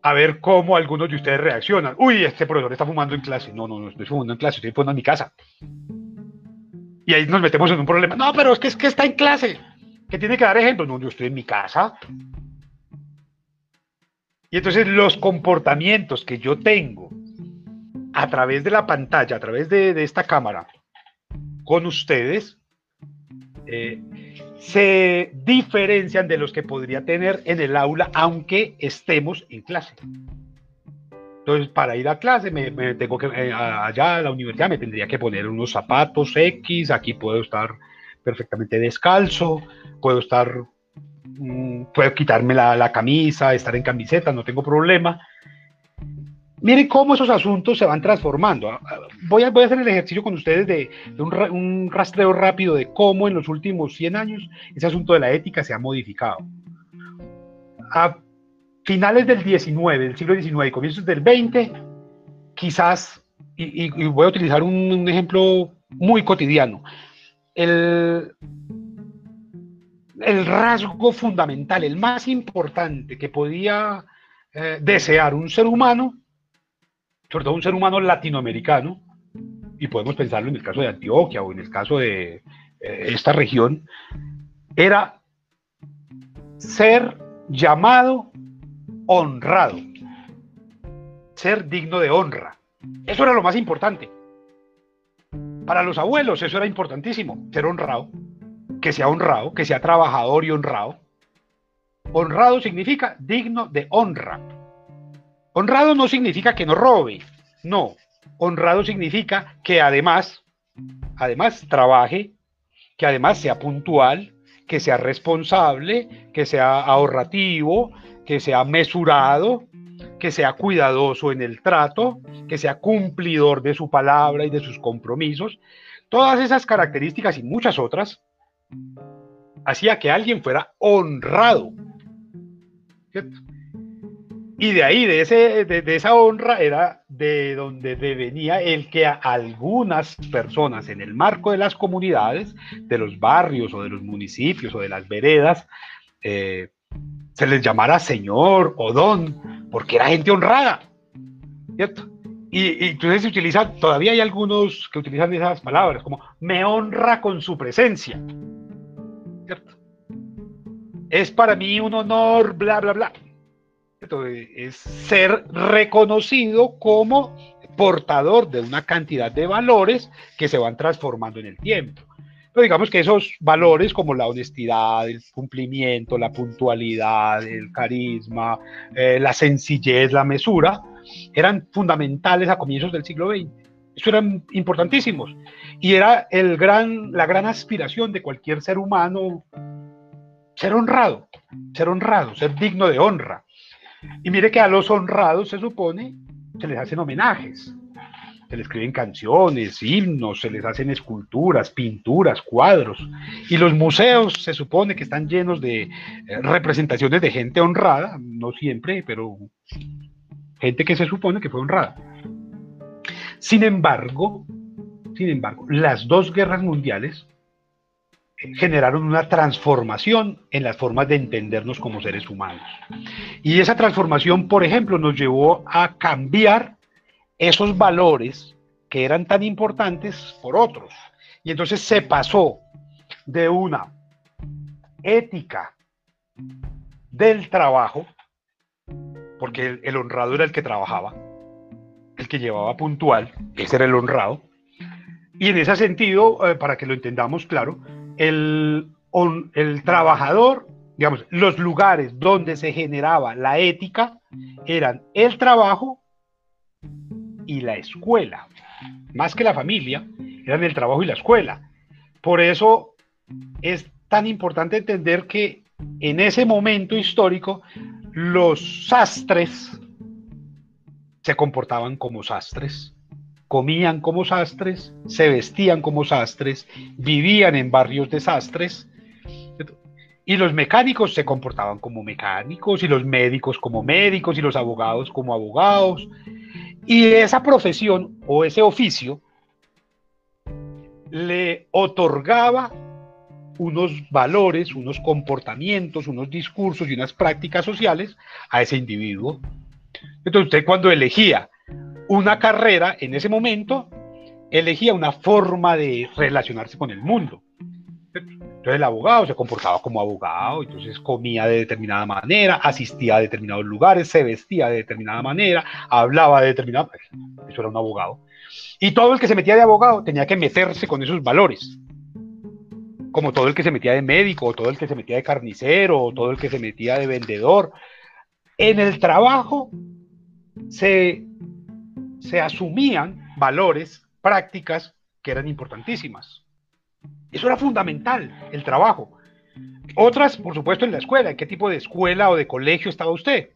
a ver cómo algunos de ustedes reaccionan. Uy, este profesor está fumando en clase. No, no, no estoy fumando en clase, estoy fumando en mi casa. Y ahí nos metemos en un problema. No, pero es que, es que está en clase. Que tiene que dar ejemplo. No, yo estoy en mi casa. Y entonces los comportamientos que yo tengo a través de la pantalla, a través de, esta cámara, con ustedes, eh, se diferencian de los que podría tener en el aula, aunque estemos en clase. Entonces, para ir a clase, me, tengo que, eh, allá a la universidad me tendría que poner unos zapatos X, aquí puedo estar perfectamente descalzo, puedo estar, puedo quitarme la, la camisa, estar en camiseta, no tengo problema. Miren cómo esos asuntos se van transformando. Ah, ah, Voy a, voy a hacer el ejercicio con ustedes de, de un, un rastreo rápido de cómo en los últimos 100 años ese asunto de la ética se ha modificado. A finales del 19, del siglo XIX comienzos del 20, quizás, y, y- y voy a utilizar un, un ejemplo muy cotidiano, el, el rasgo fundamental, el más importante que podía eh, desear un ser humano, sobre todo un ser humano latinoamericano, y podemos pensarlo en el caso de Antioquia o en el caso de eh, esta región, era ser llamado honrado, ser digno de honra. Eso era lo más importante. Para los abuelos eso era importantísimo, ser honrado, que sea honrado, que sea trabajador y honrado. Honrado significa digno de honra. Honrado no significa que no robe, no. Honrado significa que además, además trabaje, que además sea puntual, que sea responsable, que sea ahorrativo, que sea mesurado, que sea cuidadoso en el trato, que sea cumplidor de su palabra y de sus compromisos. Todas esas características y muchas otras hacía que alguien fuera honrado. ¿cierto? Y de ahí, de, ese, de, de, esa honra, era de donde venía el que a algunas personas en el marco de las comunidades, de los barrios o de los municipios o de las veredas, eh, se les llamara señor o don, porque era gente honrada. ¿Cierto? Y, entonces se utiliza, todavía hay algunos que utilizan esas palabras, como me honra con su presencia. Es para mí un honor, bla, bla, bla es ser reconocido como portador de una cantidad de valores que se van transformando en el tiempo. Digamos que esos valores como la honestidad, el cumplimiento, la puntualidad, el carisma, eh, la sencillez, la mesura, eran fundamentales a comienzos del siglo XX. Eso eran importantísimos. Y era el gran, la gran aspiración de cualquier ser humano ser honrado, ser honrado, ser digno de honra. Y mire que a los honrados se supone se les hacen homenajes, se les escriben canciones, himnos, se les hacen esculturas, pinturas, cuadros. Y los museos se supone que están llenos de eh, representaciones de gente honrada, no siempre, pero gente que se supone que fue honrada. Sin embargo, sin embargo, las dos guerras mundiales generaron una transformación en las formas de entendernos como seres humanos. Y esa transformación, por ejemplo, nos llevó a cambiar esos valores que eran tan importantes por otros. Y entonces se pasó de una ética del trabajo, porque el, honrado era el que trabajaba, el que llevaba puntual, ese era el honrado. Y en ese sentido, eh, para que lo entendamos claro, el, el, trabajador, digamos, los lugares donde se generaba la ética eran el trabajo y la escuela. Más que la familia, eran el trabajo y la escuela. Por eso es tan importante entender que en ese momento histórico los sastres se comportaban como sastres comían como sastres, se vestían como sastres, vivían en barrios de sastres, y los mecánicos se comportaban como mecánicos, y los médicos como médicos, y los abogados como abogados. Y esa profesión o ese oficio le otorgaba unos valores, unos comportamientos, unos discursos y unas prácticas sociales a ese individuo. Entonces usted cuando elegía una carrera en ese momento, elegía una forma de relacionarse con el mundo. Entonces el abogado se comportaba como abogado, entonces comía de determinada manera, asistía a determinados lugares, se vestía de determinada manera, hablaba de determinada manera. Eso era un abogado. Y todo el que se metía de abogado tenía que meterse con esos valores. Como todo el que se metía de médico, o todo el que se metía de carnicero, o todo el que se metía de vendedor. En el trabajo se, se asumían valores, prácticas que eran importantísimas. Eso era fundamental, el trabajo. Otras, por supuesto, en la escuela. ¿En qué tipo de escuela o de colegio estaba usted?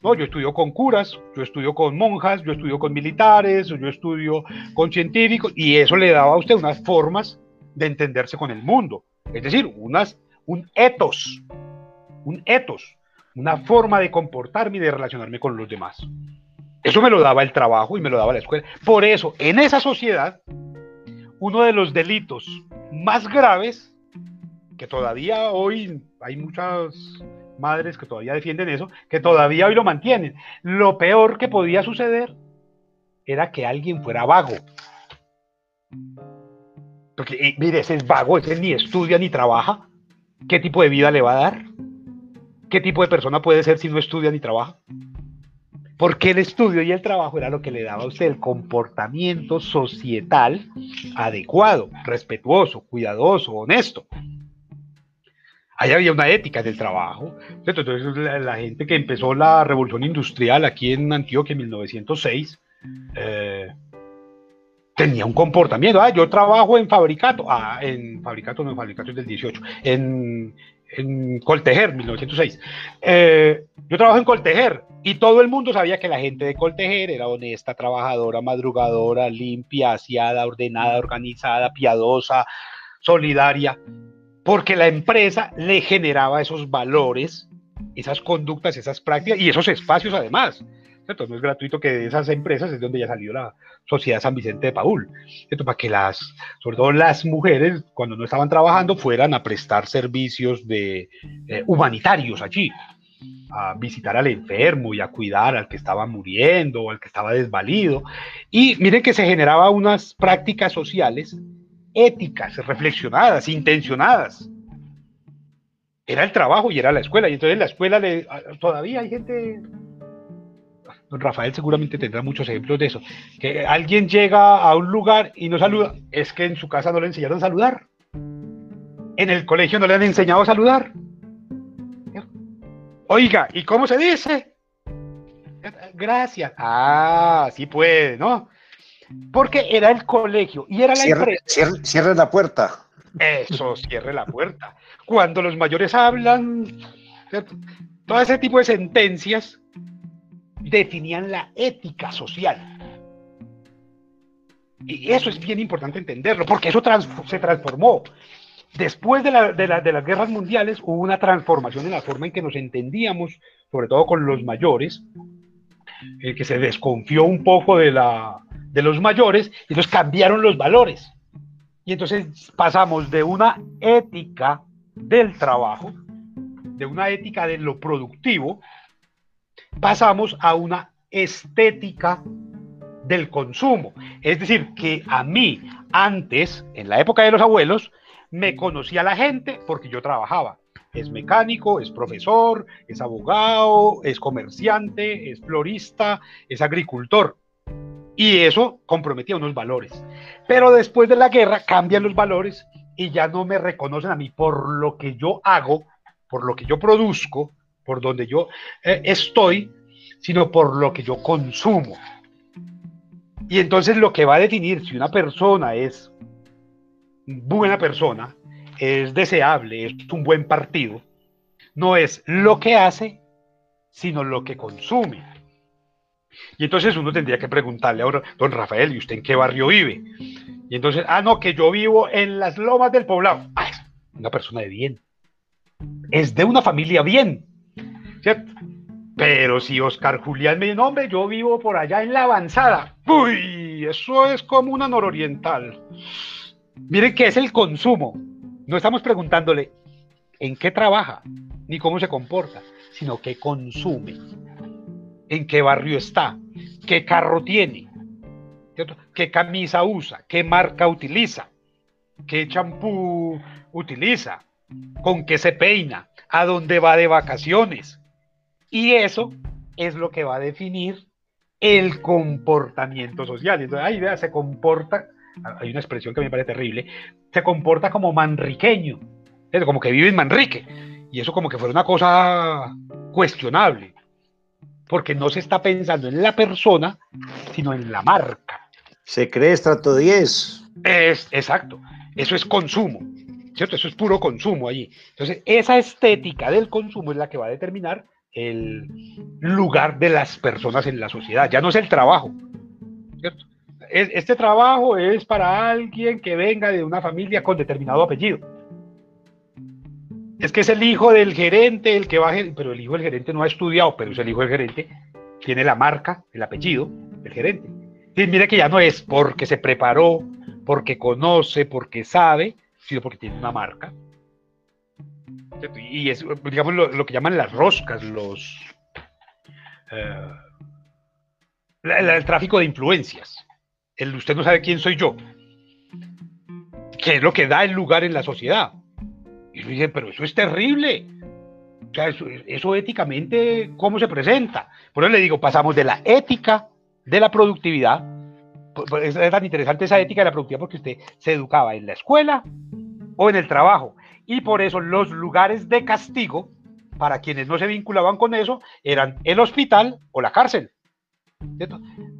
No, yo estudio con curas, yo estudio con monjas, yo estudio con militares, yo estudio con científicos, y eso le daba a usted unas formas de entenderse con el mundo. Es decir, unas, un etos, un etos, una forma de comportarme y de relacionarme con los demás. Eso me lo daba el trabajo y me lo daba la escuela. Por eso, en esa sociedad, uno de los delitos más graves, que todavía hoy hay muchas madres que todavía defienden eso, que todavía hoy lo mantienen. Lo peor que podía suceder era que alguien fuera vago. Porque, mire, ese es vago, ese ni estudia ni trabaja. ¿Qué tipo de vida le va a dar? ¿Qué tipo de persona puede ser si no estudia ni trabaja? Porque el estudio y el trabajo era lo que le daba a usted el comportamiento societal adecuado, respetuoso, cuidadoso, honesto. Ahí había una ética del trabajo. Entonces, la, gente que empezó la revolución industrial aquí en Antioquia en 1906 eh, tenía un comportamiento. Ah, yo trabajo en fabricato. Ah, en fabricato, no en fabricato es del 18. En, en Coltejer, 1906. Eh, yo trabajo en Coltejer y todo el mundo sabía que la gente de Coltejer era honesta, trabajadora, madrugadora, limpia, aseada, ordenada, organizada, piadosa, solidaria porque la empresa le generaba esos valores, esas conductas, esas prácticas y esos espacios además. ¿cierto? No es gratuito que de esas empresas es donde ya salió la Sociedad San Vicente de Paul, para que las, sobre todo las mujeres, cuando no estaban trabajando, fueran a prestar servicios de, eh, humanitarios allí, a visitar al enfermo y a cuidar al que estaba muriendo o al que estaba desvalido. Y miren que se generaba unas prácticas sociales éticas, reflexionadas, intencionadas. Era el trabajo y era la escuela. Y entonces la escuela todavía hay gente, don Rafael seguramente tendrá muchos ejemplos de eso, que alguien llega a un lugar y no saluda, es que en su casa no le enseñaron a saludar. En el colegio no le han enseñado a saludar. Oiga, ¿y cómo se dice? Gracias. Ah, sí puede, ¿no? Porque era el colegio y era la cierre, Cierre, la puerta. Eso, cierre la puerta. Cuando los mayores hablan, todo ese tipo de sentencias definían la ética social. Y eso es bien importante entenderlo, porque eso se transformó. Después de, las guerras mundiales hubo una transformación en la forma en que nos entendíamos, sobre todo con los mayores, eh, que se desconfió un poco de de los mayores y entonces cambiaron los valores. Y entonces pasamos de una ética del trabajo, de una ética de lo productivo, pasamos a una estética del consumo. Es decir, que a mí antes, en la época de los abuelos, me conocía la gente porque yo trabajaba. Es mecánico, es profesor, es abogado, es comerciante, es florista, es agricultor. Y eso comprometía unos valores. Pero después de la guerra cambian los valores y ya no me reconocen a mí por lo que yo hago, por lo que yo produzco, por donde yo eh, estoy, sino por lo que yo consumo. Y entonces lo que va a definir si una persona es buena persona, es deseable, es un buen partido, no es lo que hace, sino lo que consume. Y entonces uno tendría que preguntarle ahora, don Rafael, ¿y usted en qué barrio vive? Y entonces, ah, no, que yo vivo en las lomas del poblado. Ah, es una persona de bien. Es de una familia bien. ¿Cierto? Pero si Oscar Julián me dice, hombre, yo vivo por allá en la avanzada. Uy, eso es como una nororiental. Miren qué es el consumo. No estamos preguntándole en qué trabaja, ni cómo se comporta, sino qué consume. en qué barrio está, qué carro tiene, qué camisa usa, qué marca utiliza, qué champú utiliza, con qué se peina, a dónde va de vacaciones. Y eso es lo que va a definir el comportamiento social. Entonces, ahí vea, se comporta, hay una expresión que me parece terrible, se comporta como manriqueño, es como que vive en Manrique. Y eso como que fuera una cosa cuestionable, porque no se está pensando en la persona, sino en la marca. Se cree estrato 10. Es, exacto, eso es consumo, ¿cierto? Eso es puro consumo allí. Entonces, esa estética del consumo es la que va a determinar el lugar de las personas en la sociedad, ya no es el trabajo, ¿cierto? Es- Este trabajo es para alguien que venga de una familia con determinado apellido. Es que es el hijo del gerente, el que va, a pero el hijo del gerente no ha estudiado, pero es el hijo del gerente, tiene la marca, el apellido del gerente. Y mire que ya no es porque se preparó, porque conoce, porque sabe, sino porque tiene una marca. Y es, digamos, lo, que llaman las roscas, los... eh, el tráfico de influencias. El usted no sabe quién soy yo. Que es lo que da el lugar en la sociedad. Y uno dice, pero eso es terrible. O eso, eso éticamente, ¿cómo se presenta? Por eso le digo, pasamos de la ética de la productividad. por- por- Es es tan interesante esa ética de la productividad porque usted se educaba en la escuela o en el trabajo. Y por eso los lugares de castigo, para quienes no se vinculaban con eso, eran el hospital o la cárcel.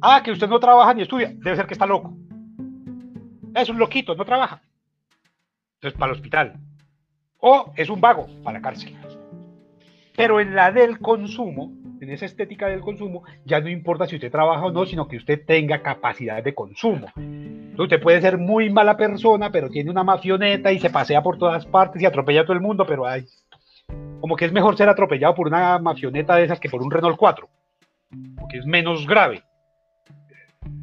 Ah, que usted no trabaja ni estudia, debe ser que está loco. Es un loquito, no trabaja. Entonces, para el hospital. O es un vago, para la cárcel. Pero en la del consumo, en esa estética del consumo, ya no importa si usted trabaja o no, sino que usted tenga capacidad de consumo. Entonces, usted puede ser muy mala persona, pero tiene una mafioneta y se pasea por todas partes y atropella a todo el mundo, pero hay como que es mejor ser atropellado por una mafioneta de esas que por un Renault 4, porque es menos grave.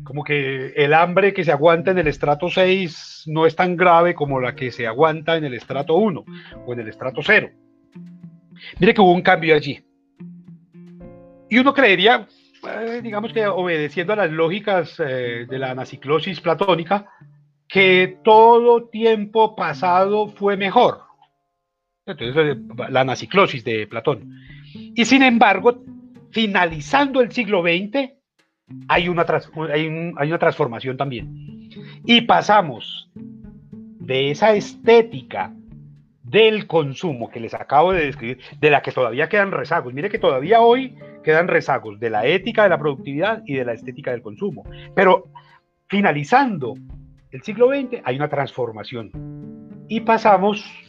Como que el hambre que se aguanta en el estrato 6 no es tan grave como la que se aguanta en el estrato 1 o en el estrato 0. Mire que hubo un cambio allí. Y uno creería, eh, digamos que obedeciendo a las lógicas eh, de la anaciclosis platónica, que todo tiempo pasado fue mejor. Entonces, eh, la anaciclosis de Platón. Y sin embargo, finalizando el siglo XX, hay una, hay una transformación también. Y pasamos de esa estética del consumo que les acabo de describir, de la que todavía quedan rezagos. Mire que todavía hoy quedan rezagos de la ética de la productividad y de la estética del consumo. Pero finalizando el siglo XX hay una transformación y pasamos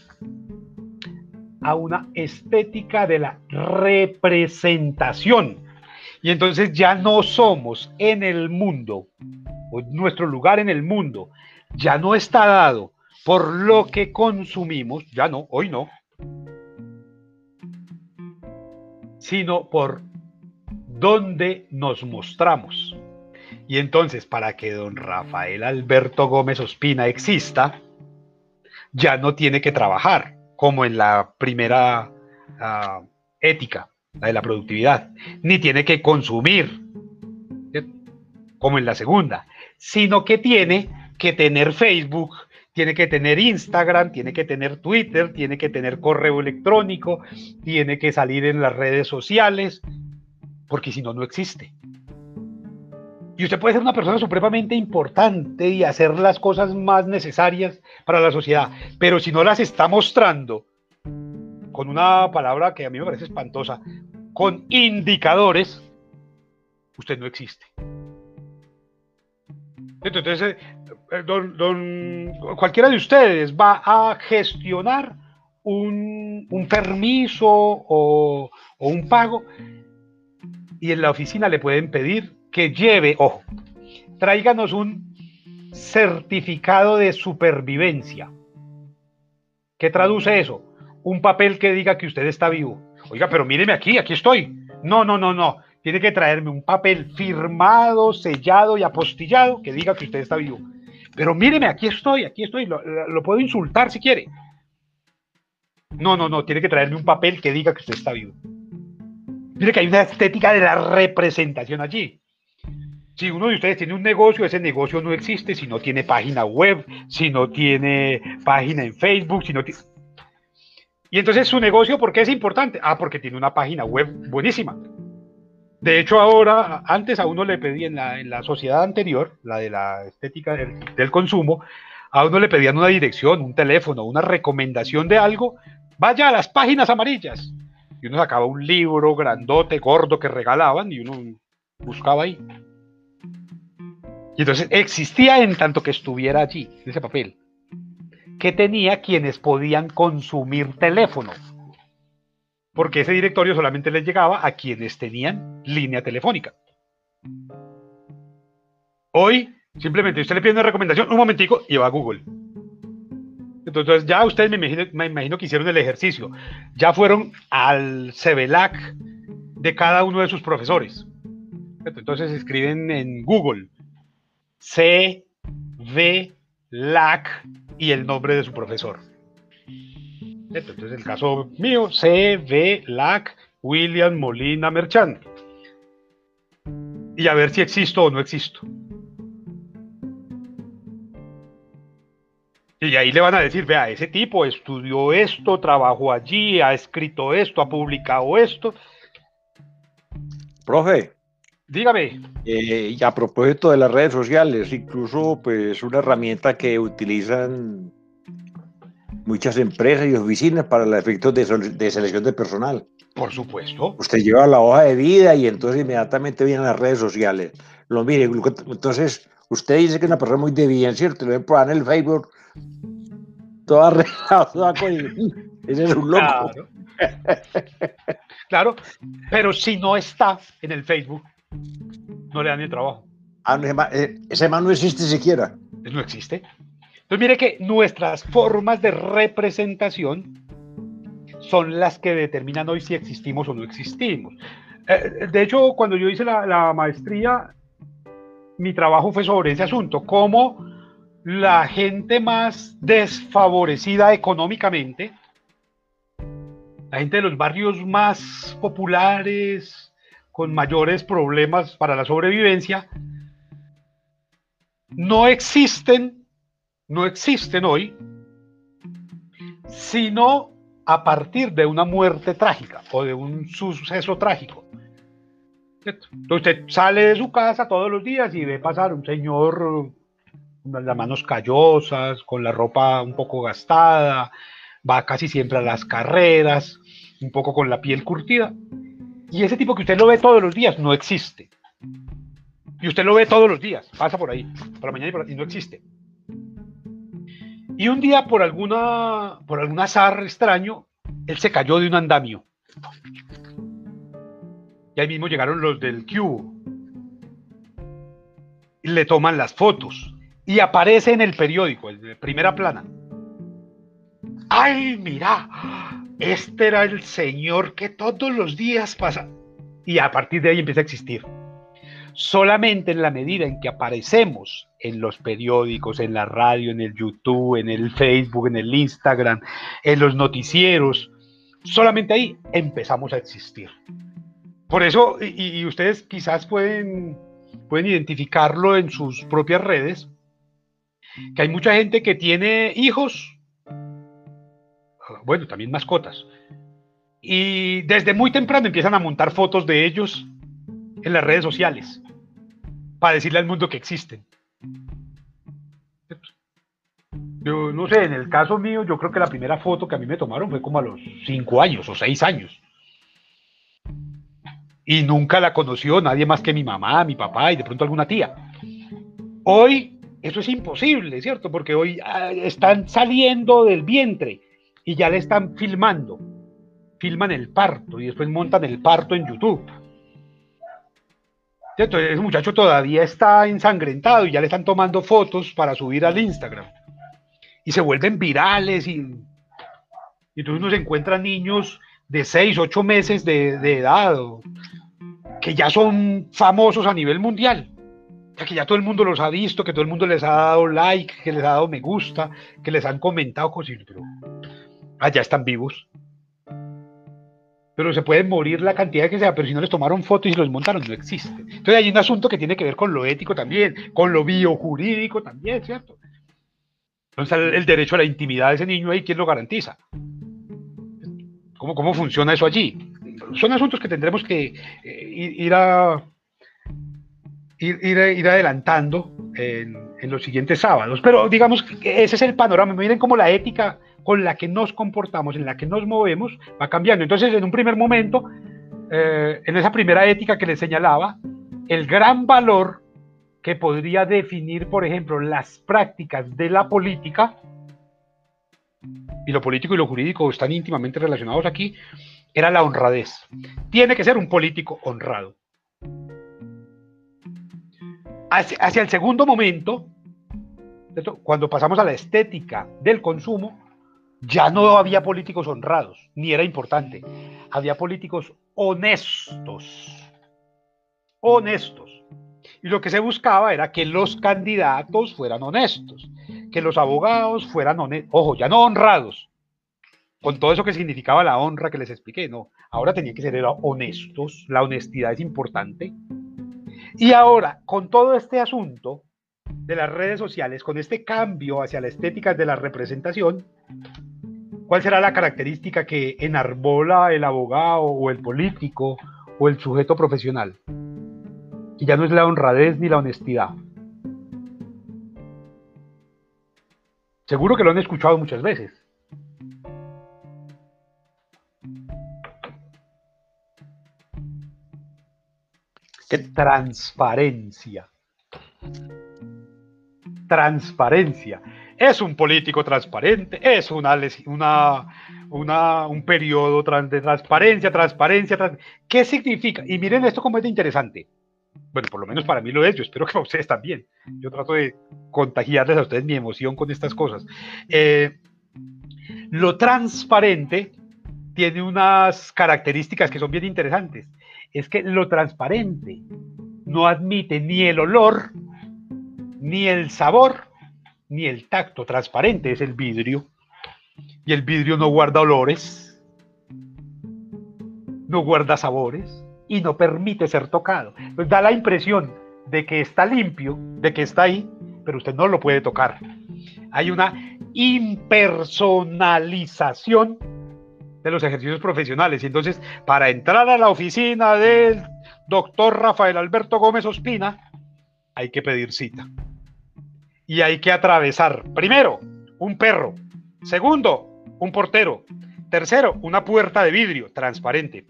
a una estética de la representación. Y entonces ya no somos en el mundo, o nuestro lugar en el mundo, ya no está dado por lo que consumimos, ya no, hoy no, sino por dónde nos mostramos. Y entonces, para que don Rafael Alberto Gómez Ospina exista, ya no tiene que trabajar, como en la primera ah, ética, la de la productividad, ni tiene que consumir, como en la segunda, sino que tiene que tener Facebook, tiene que tener Instagram, tiene que tener Twitter, tiene que tener correo electrónico, tiene que salir en las redes sociales, porque si no, no existe. Y usted puede ser una persona supremamente importante y hacer las cosas más necesarias para la sociedad, pero si no las está mostrando con una palabra que a mí me parece espantosa, con indicadores, usted no existe. Entonces, eh, eh, cualquiera de ustedes va a gestionar un, un permiso o, o un pago y en la oficina le pueden pedir que lleve, ojo, tráiganos un certificado de supervivencia. ¿Qué traduce eso? Un papel que diga que usted está vivo. Oiga, pero míreme aquí, aquí estoy. No, no, no, no. Tiene que traerme un papel firmado, sellado y apostillado que diga que usted está vivo. Pero míreme, aquí estoy, aquí estoy. Lo, puedo insultar si quiere. No, no, no. Tiene que traerme un papel que diga que usted está vivo. Mire que hay una estética de la representación allí. Si uno de ustedes tiene un negocio, ese negocio no existe si no tiene página web, si no tiene página en Facebook, si no tiene... Y entonces su negocio, ¿por qué es importante? Ah, porque tiene una página web buenísima. De hecho, ahora, antes a uno le pedían en la, sociedad anterior, la de la estética del, consumo, a uno le pedían una dirección, un teléfono, una recomendación de algo. Vaya a las páginas amarillas. Y uno sacaba un libro grandote, gordo que regalaban y uno buscaba ahí. Y entonces existía en tanto que estuviera allí, ese papel, que tenía quienes podían consumir teléfono. Porque ese directorio solamente les llegaba a quienes tenían línea telefónica. Hoy, simplemente usted le pide una recomendación, un momentico, y va a Google. Entonces ya ustedes me imagino, me imagino que hicieron el ejercicio. Ya fueron al CEBELAC de cada uno de sus profesores. Entonces escriben en Google C, V, LAC y el nombre de su profesor. Entonces, el caso mío, C, V, LAC, William Molina Merchant. Y a ver si existo o no existo. Y ahí le van a decir, vea, ese tipo estudió esto, trabajó allí, ha escrito esto, ha publicado esto. Profe, Dígame. Eh, y a propósito de las redes sociales, incluso pues una herramienta que utilizan muchas empresas y oficinas para los efectos de, selección de personal. Por supuesto. Usted lleva la hoja de vida y entonces inmediatamente vienen las redes sociales. Lo mire, entonces usted dice que es una persona muy de bien, ¿cierto? Lo ven por en el Facebook, toda arreglada, ese es un loco. Claro. claro, pero si no está en el Facebook, no le dan ni trabajo. Ah, eh, ese man no existe siquiera. No existe. Entonces mire que nuestras formas de representación son las que determinan hoy si existimos o no existimos. Eh, de hecho, cuando yo hice la, la, maestría, mi trabajo fue sobre ese asunto, cómo la gente más desfavorecida económicamente, la gente de los barrios más populares, con mayores problemas para la sobrevivencia, no existen, no existen hoy, sino a partir de una muerte trágica o de un suceso trágico. Entonces usted sale de su casa todos los días y ve pasar un señor con las manos callosas, con la ropa un poco gastada, va casi siempre a las carreras, un poco con la piel curtida. Y ese tipo que usted lo ve todos los días no existe. Y usted lo ve todos los días, pasa por ahí, por la mañana y, por, y no existe. Y un día, por, alguna, por algún azar extraño, él se cayó de un andamio. Y ahí mismo llegaron los del. Y le toman las fotos. Y aparece en el periódico, en primera plana. ¡Ay, mira! Este era el Señor que todos los días pasa. Y a partir de ahí empieza a existir. Solamente en la medida en que aparecemos en los periódicos, en la radio, en el YouTube, en el Facebook, en el Instagram, en los noticieros, solamente ahí empezamos a existir. Por eso, y, ustedes quizás pueden, pueden identificarlo en sus propias redes, que hay mucha gente que tiene hijos bueno, también mascotas. Y desde muy temprano empiezan a montar fotos de ellos en las redes sociales para decirle al mundo que existen. Yo no sé, en el caso mío, yo creo que la primera foto que a mí me tomaron fue como a los cinco años o seis años. Y nunca la conoció nadie más que mi mamá, mi papá y de pronto alguna tía. Hoy eso es imposible, ¿cierto? Porque hoy ah, están saliendo del vientre y ya le están filmando. Filman el parto y después montan el parto en YouTube. Entonces, ese muchacho todavía está ensangrentado y ya le están tomando fotos para subir al Instagram. Y se vuelven virales y, y entonces uno se encuentra niños de 6, 8 meses de, de edad que ya son famosos a nivel mundial que ya todo el mundo los ha visto, que todo el mundo les ha dado like, que les ha dado me gusta, que les han comentado cosas, pero allá están vivos. pero se puede morir la cantidad que sea, pero si no les tomaron fotos y los montaron, no existe. Entonces hay un asunto que tiene que ver con lo ético también, con lo biojurídico también, ¿cierto? Entonces el, derecho a la intimidad de ese niño ahí, ¿quién lo garantiza? ¿Cómo, cómo funciona eso allí? Son asuntos que tendremos que eh, ir, ir, ir, ir adelantando en, en, los siguientes sábados. Pero digamos que ese es el panorama. Miren cómo la ética con la que nos comportamos, en la que nos movemos, va cambiando. Entonces, en un primer momento, eh, en esa primera ética que les señalaba, el gran valor que podría definir, por ejemplo, las prácticas de la política, y lo político y lo jurídico están íntimamente relacionados aquí, era la honradez. Tiene que ser un político honrado. Hacia, el segundo momento, cuando pasamos a la estética del consumo, ya no había políticos honrados, ni era importante. Había políticos honestos. Honestos. Y lo que se buscaba era que los candidatos fueran honestos, que los abogados fueran honestos. Ojo, ya no honrados, con todo eso que significaba la honra que les expliqué, no. Ahora tenían que ser honestos, la honestidad es importante. Y ahora, con todo este asunto de las redes sociales, con este cambio hacia la estética de la representación, ¿Cuál será la característica que enarbola el abogado o el político o el sujeto profesional? Y ya no es la honradez ni la honestidad. Seguro que lo han escuchado muchas veces. ¿Qué? Transparencia. Transparencia es un político transparente, es una, una, una un periodo de transparencia, transparencia, trans... ¿qué significa? Y miren esto como es interesante. Bueno, por lo menos para mí lo es, yo espero que para ustedes también. Yo trato de contagiarles a ustedes mi emoción con estas cosas. Eh, lo transparente tiene unas características que son bien interesantes. Es que lo transparente no admite ni el olor, ni el sabor, ni el tacto transparente, es el vidrio. Y el vidrio no guarda olores, no guarda sabores y no permite ser tocado. Da la impresión de que está limpio, de que está ahí, pero usted no lo puede tocar. Hay una impersonalización de los ejercicios profesionales. Entonces, para entrar a la oficina del doctor Rafael Alberto Gómez Ospina, hay que pedir cita y hay que atravesar, primero, un perro, segundo, un portero, tercero, una puerta de vidrio transparente,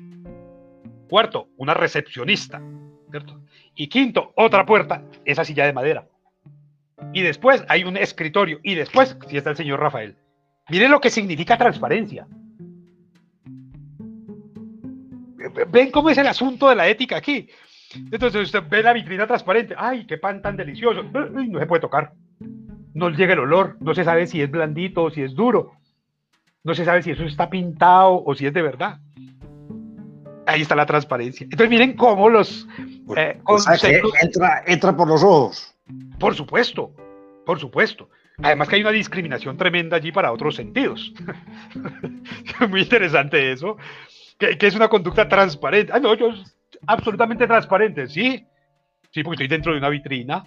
cuarto, una recepcionista, ¿cierto? Y quinto, otra puerta, esa silla de madera. Y después hay un escritorio, y después, si está el señor Rafael. Miren lo que significa transparencia. Ven cómo es el asunto de la ética aquí. Entonces usted ve la vitrina transparente. ¡Ay, qué pan tan delicioso! no se puede tocar no llega el olor, no se sabe si es blandito o si es duro, no se sabe si eso está pintado o si es de verdad. Ahí está la transparencia. Entonces miren cómo los eh, entra por los ojos. Por supuesto, por supuesto. Además que hay una discriminación tremenda allí para otros sentidos. Muy interesante eso. Que, que, es una conducta transparente. Ah, no, yo absolutamente transparente, sí. Sí, porque estoy dentro de una vitrina.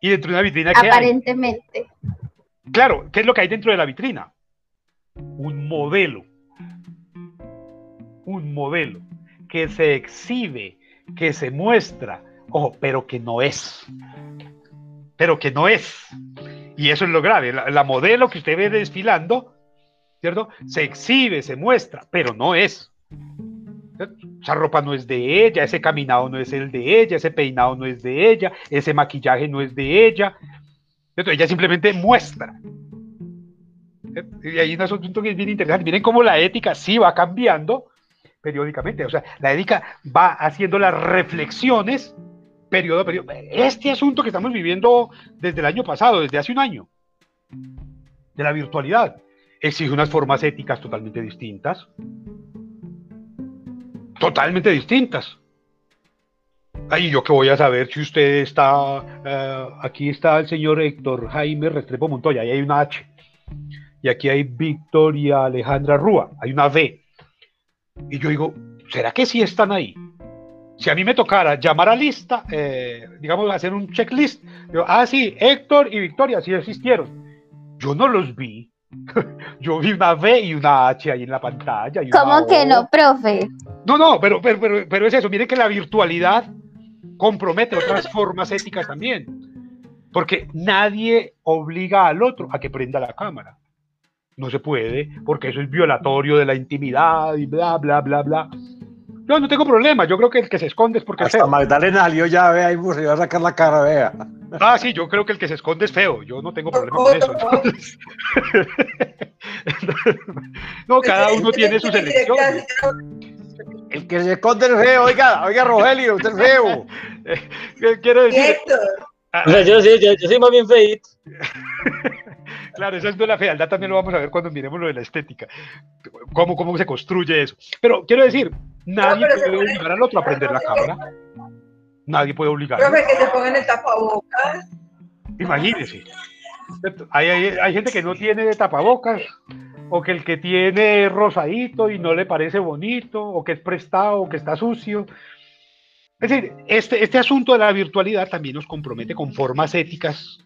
Y dentro de una vitrina ¿qué Aparentemente. Hay? Claro, ¿qué es lo que hay dentro de la vitrina? Un modelo. Un modelo que se exhibe, que se muestra, ojo, pero que no es. Pero que no es. Y eso es lo grave. La, la modelo que usted ve desfilando, ¿cierto? Se exhibe, se muestra, pero no es. Esa ropa no es de ella, ese caminado no es el de ella, ese peinado no es de ella, ese maquillaje no es de ella. Ella simplemente muestra. Y hay un asunto que es bien interesante. Miren cómo la ética sí va cambiando periódicamente. O sea, la ética va haciendo las reflexiones periodo a periodo. Este asunto que estamos viviendo desde el año pasado, desde hace un año, de la virtualidad, exige unas formas éticas totalmente distintas totalmente distintas. Ay, yo que voy a saber si usted está, uh, aquí está el señor Héctor Jaime Restrepo Montoya, ahí hay una H. Y aquí hay Victoria Alejandra Rúa, hay una V. Y yo digo, ¿será que sí están ahí? Si a mí me tocara llamar a lista, eh, digamos, hacer un checklist, yo, ah, sí, Héctor y Victoria sí existieron. Yo no los vi. Yo vi una V y una H ahí en la pantalla. y ¿Cómo que no, profe? No, no, pero, pero, pero, pero es eso. Mire que la virtualidad compromete otras formas éticas también. Porque nadie obliga al otro a que prenda la cámara. No se puede, porque eso es violatorio de la intimidad y bla, bla, bla, bla. Yo no tengo problema. Yo creo que el que se esconde es porque es Hasta feo. Magdalena salió ya, vea, ahí se iba a sacar la cara, vea. Ah, sí, yo creo que el que se esconde es feo. Yo no tengo problema con eso. Entonces- no, cada uno tiene sus elecciones. El que se esconde es feo, oiga, oiga, Rogelio, usted es feo. ¿Qué quiero decir? Héctor, Ah, O sea, yo, sí, yo, yo soy más bien feito. Claro, eso es de la fealdad, también lo vamos a ver cuando miremos lo de la estética, cómo, cómo se construye eso. Pero quiero decir, nadie puede obligar al otro a prender la cámara. Nadie puede obligar. profe, que se pongan el tapabocas. Imagínese. Hay, hay, hay gente que no tiene tapabocas, o que el que tiene rosadito y no le parece bonito, o que es prestado, o que está sucio. Es decir, este, este asunto de la virtualidad también nos compromete con formas éticas,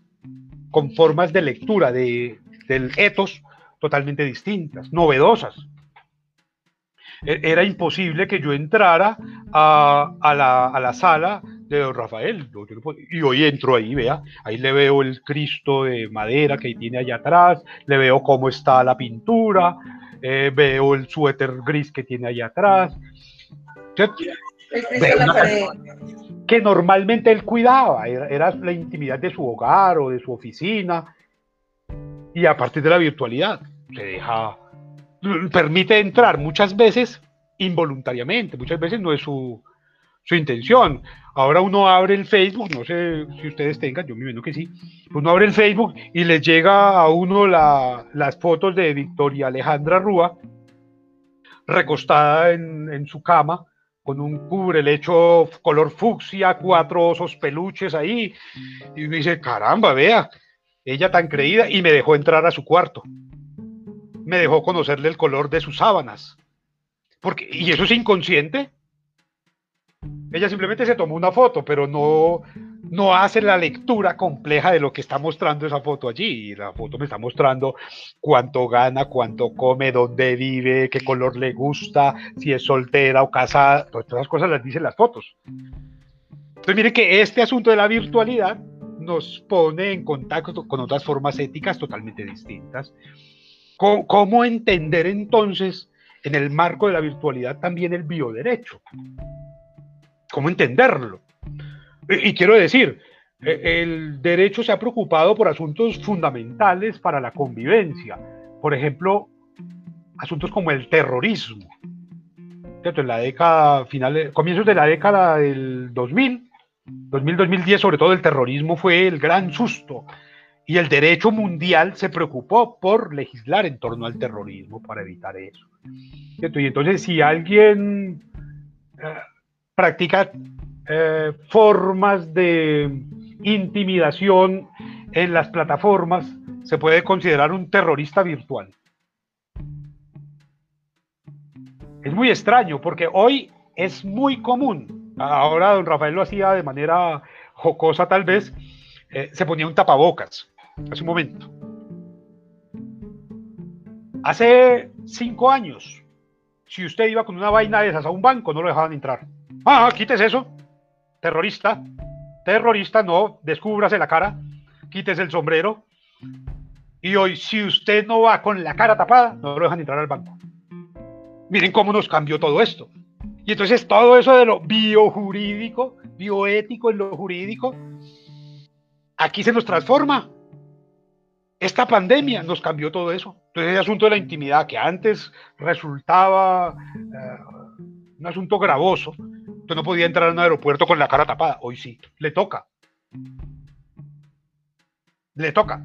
con formas de lectura de, del etos totalmente distintas, novedosas. E- Era imposible que yo entrara a, a la, a la sala de don Rafael. y hoy entro ahí, vea, ahí le veo el Cristo de madera que tiene allá atrás, le veo cómo está la pintura, eh, veo el suéter gris que tiene allá atrás. ¿Cierto? El Cristo en la pared. que normalmente él cuidaba, era, era la intimidad de su hogar o de su oficina, y a partir de la virtualidad se deja, permite entrar muchas veces involuntariamente, muchas veces no es su, su intención. Ahora uno abre el Facebook, no sé si ustedes tengan, yo me imagino que sí, uno abre el Facebook y les llega a uno la- las fotos de Victoria Alejandra Rúa recostada en, en su cama con un cubrelecho color fucsia, cuatro osos peluches ahí, y uno dice, caramba, vea, ella tan creída, y me dejó entrar a su cuarto. Me dejó conocerle el color de sus sábanas. Porque, y eso es inconsciente. Ella simplemente se tomó una foto, pero no, no hace la lectura compleja de lo que está mostrando esa foto allí. La foto me está mostrando cuánto gana, cuánto come, dónde vive, qué color le gusta, si es soltera o casada. Todas esas cosas las dicen las fotos. Entonces, mire que este asunto de la virtualidad nos pone en contacto con otras formas éticas totalmente distintas. ¿Cómo, cómo entender entonces en el marco de la virtualidad también el bioderecho? ¿Cómo entenderlo? Y, y quiero decir, eh, el derecho se ha preocupado por asuntos fundamentales para la convivencia. Por ejemplo, asuntos como el terrorismo. En la década final, comienzos de la década del 2000, 2000-2010, sobre todo el terrorismo fue el gran susto. Y el derecho mundial se preocupó por legislar en torno al terrorismo para evitar eso. Y entonces, si alguien eh, practica eh, formas de intimidación en las plataformas, se puede considerar un terrorista virtual. Es muy extraño porque hoy es muy común. Ahora don Rafael lo hacía de manera jocosa tal vez. eh, se ponía un tapabocas hace un momento. Hace cinco años, si usted iba con una vaina de esas a un banco, no lo dejaban entrar. Ah, quítese eso. Terrorista. Terrorista, no, descúbrase la cara. Quítese el sombrero. Y hoy, si usted no va con la cara tapada, no lo dejan entrar al banco. Miren cómo nos cambió todo esto. Y entonces todo eso de lo biojurídico, bioético en lo jurídico, aquí se nos transforma. Esta pandemia nos cambió todo eso. Entonces, el asunto de la intimidad que antes resultaba eh, un asunto gravoso, usted no podía entrar a un aeropuerto con la cara tapada. Hoy sí, le toca. Le toca.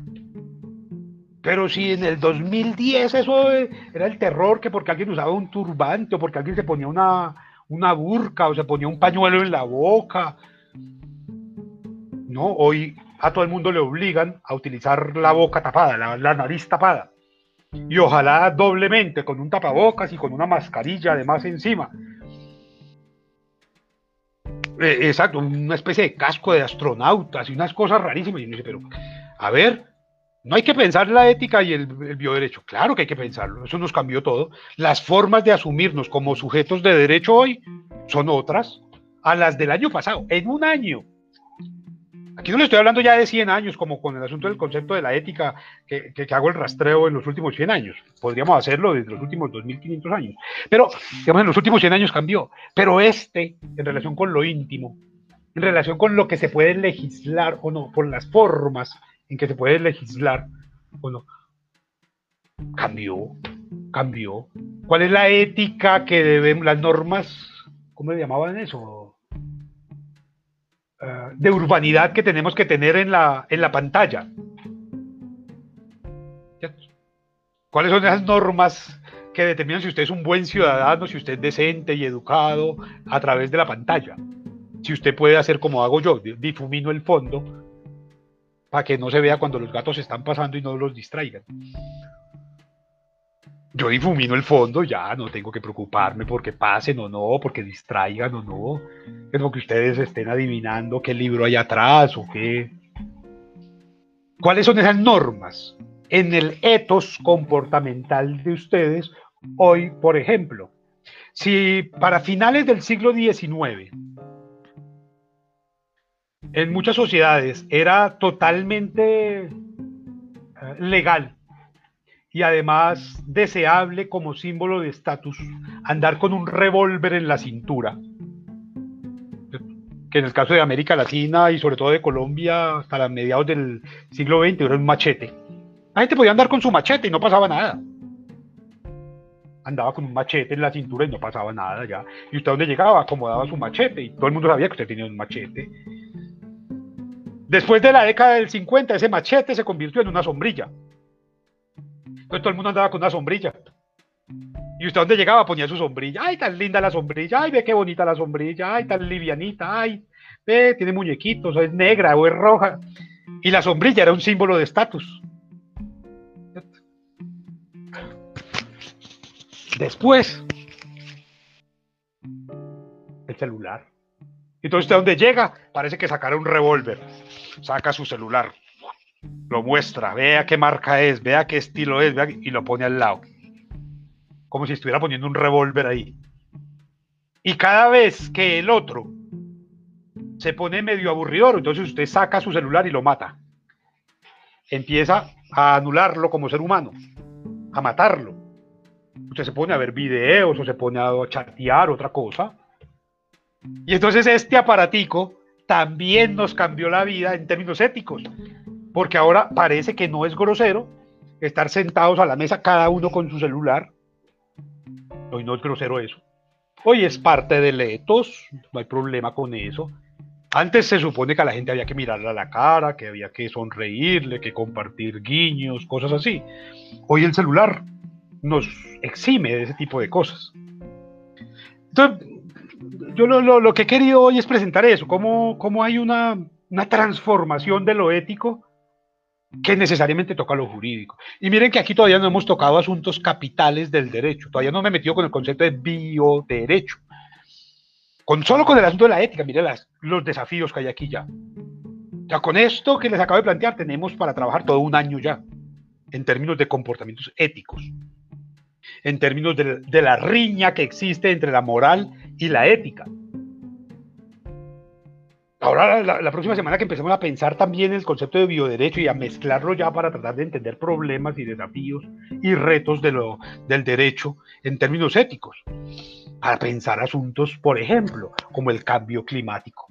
Pero si en el 2010 eso eh, era el terror, que porque alguien usaba un turbante o porque alguien se ponía una, una burca o se ponía un pañuelo en la boca. No, hoy a todo el mundo le obligan a utilizar la boca tapada, la, la nariz tapada. Y ojalá doblemente, con un tapabocas y con una mascarilla además encima. Eh, exacto, una especie de casco de astronautas y unas cosas rarísimas. Y uno dice, pero, a ver, no hay que pensar la ética y el, el bioderecho. Claro que hay que pensarlo, eso nos cambió todo. Las formas de asumirnos como sujetos de derecho hoy son otras a las del año pasado, en un año. Aquí no le estoy hablando ya de 100 años, como con el asunto del concepto de la ética, que, que- que hago el rastreo en los últimos 100 años. Podríamos hacerlo desde los últimos 2500 años. Pero, digamos, en los últimos 100 años cambió. Pero este, en relación con lo íntimo, en relación con lo que se puede legislar o no, por las formas en que se puede legislar o no, cambió, cambió. ¿Cuál es la ética que debemos, las normas, ¿cómo le llamaban eso? Ah, de urbanidad que tenemos que tener en la, en la pantalla. ¿Cuáles son esas normas que determinan si usted es un buen ciudadano, si usted es decente y educado a través de la pantalla? Si usted puede hacer como hago yo, di- difumino el fondo para que no se vea cuando los gatos están pasando y no los distraigan. Yo difumino el fondo, ya no tengo que preocuparme porque pasen o no, porque distraigan o no. Es como que ustedes estén adivinando qué libro hay atrás o qué. ¿Cuáles son esas normas en el etos comportamental de ustedes hoy, por ejemplo? Si para finales del siglo XIX en muchas sociedades era totalmente eh, legal y además deseable como símbolo de estatus andar con un revólver en la cintura, que en el caso de América Latina y sobre todo de Colombia hasta los mediados del siglo XX era un machete. La gente podía andar con su machete y no pasaba nada. Andaba con un machete en la cintura y no pasaba nada ya. Y usted a dónde llegaba, acomodaba su machete y todo el mundo sabía que usted tenía un machete. Después de la década del 50, ese machete se convirtió en una sombrilla. Entonces todo el mundo andaba con una sombrilla. Y usted a dónde llegaba ponía su sombrilla. Ay, tan linda la sombrilla. Ay, ve qué bonita la sombrilla. Ay, tan livianita. Ay, ve, tiene muñequitos. o Es negra o es roja. Y la sombrilla era un símbolo de estatus. Después, el celular. Entonces, ¿usted a dónde llega? Parece que sacara un revólver. Saca su celular. Lo muestra. Vea qué marca es. Vea qué estilo es. vea- y lo pone al lado. Como si estuviera poniendo un revólver ahí. Y cada vez que el otro se pone medio aburridor, entonces usted saca su celular y lo mata. Empieza a anularlo como ser humano. A matarlo. Usted se pone a ver videos o se pone a chatear, otra cosa. Y entonces este aparatico también nos cambió la vida en términos éticos, porque ahora parece que no es grosero estar sentados a la mesa cada uno con su celular. Hoy no es grosero eso. Hoy es parte del etos, no hay problema con eso. Antes se supone que a la gente había que mirarle a la cara, que había que sonreírle, que compartir guiños, cosas así. Hoy el celular nos exime de ese tipo de cosas. Entonces, yo lo, lo- lo que he querido hoy es presentar eso, cómo, cómo hay una, una transformación de lo ético que necesariamente toca lo jurídico. Y miren que aquí todavía no hemos tocado asuntos capitales del derecho, todavía no me he metido con el concepto de bioderecho. Con, solo con el asunto de la ética, miren las- los desafíos que hay aquí ya. Ya con esto que les acabo de plantear, tenemos para trabajar todo un año ya, en términos de comportamientos éticos, en términos de la riña que existe entre la moral y la ética. Ahora, la, próxima semana que empecemos a pensar también el concepto de bioderecho y a mezclarlo ya para tratar de entender problemas y desafíos y retos de lo, del derecho en términos éticos, para pensar asuntos, por ejemplo, como el cambio climático.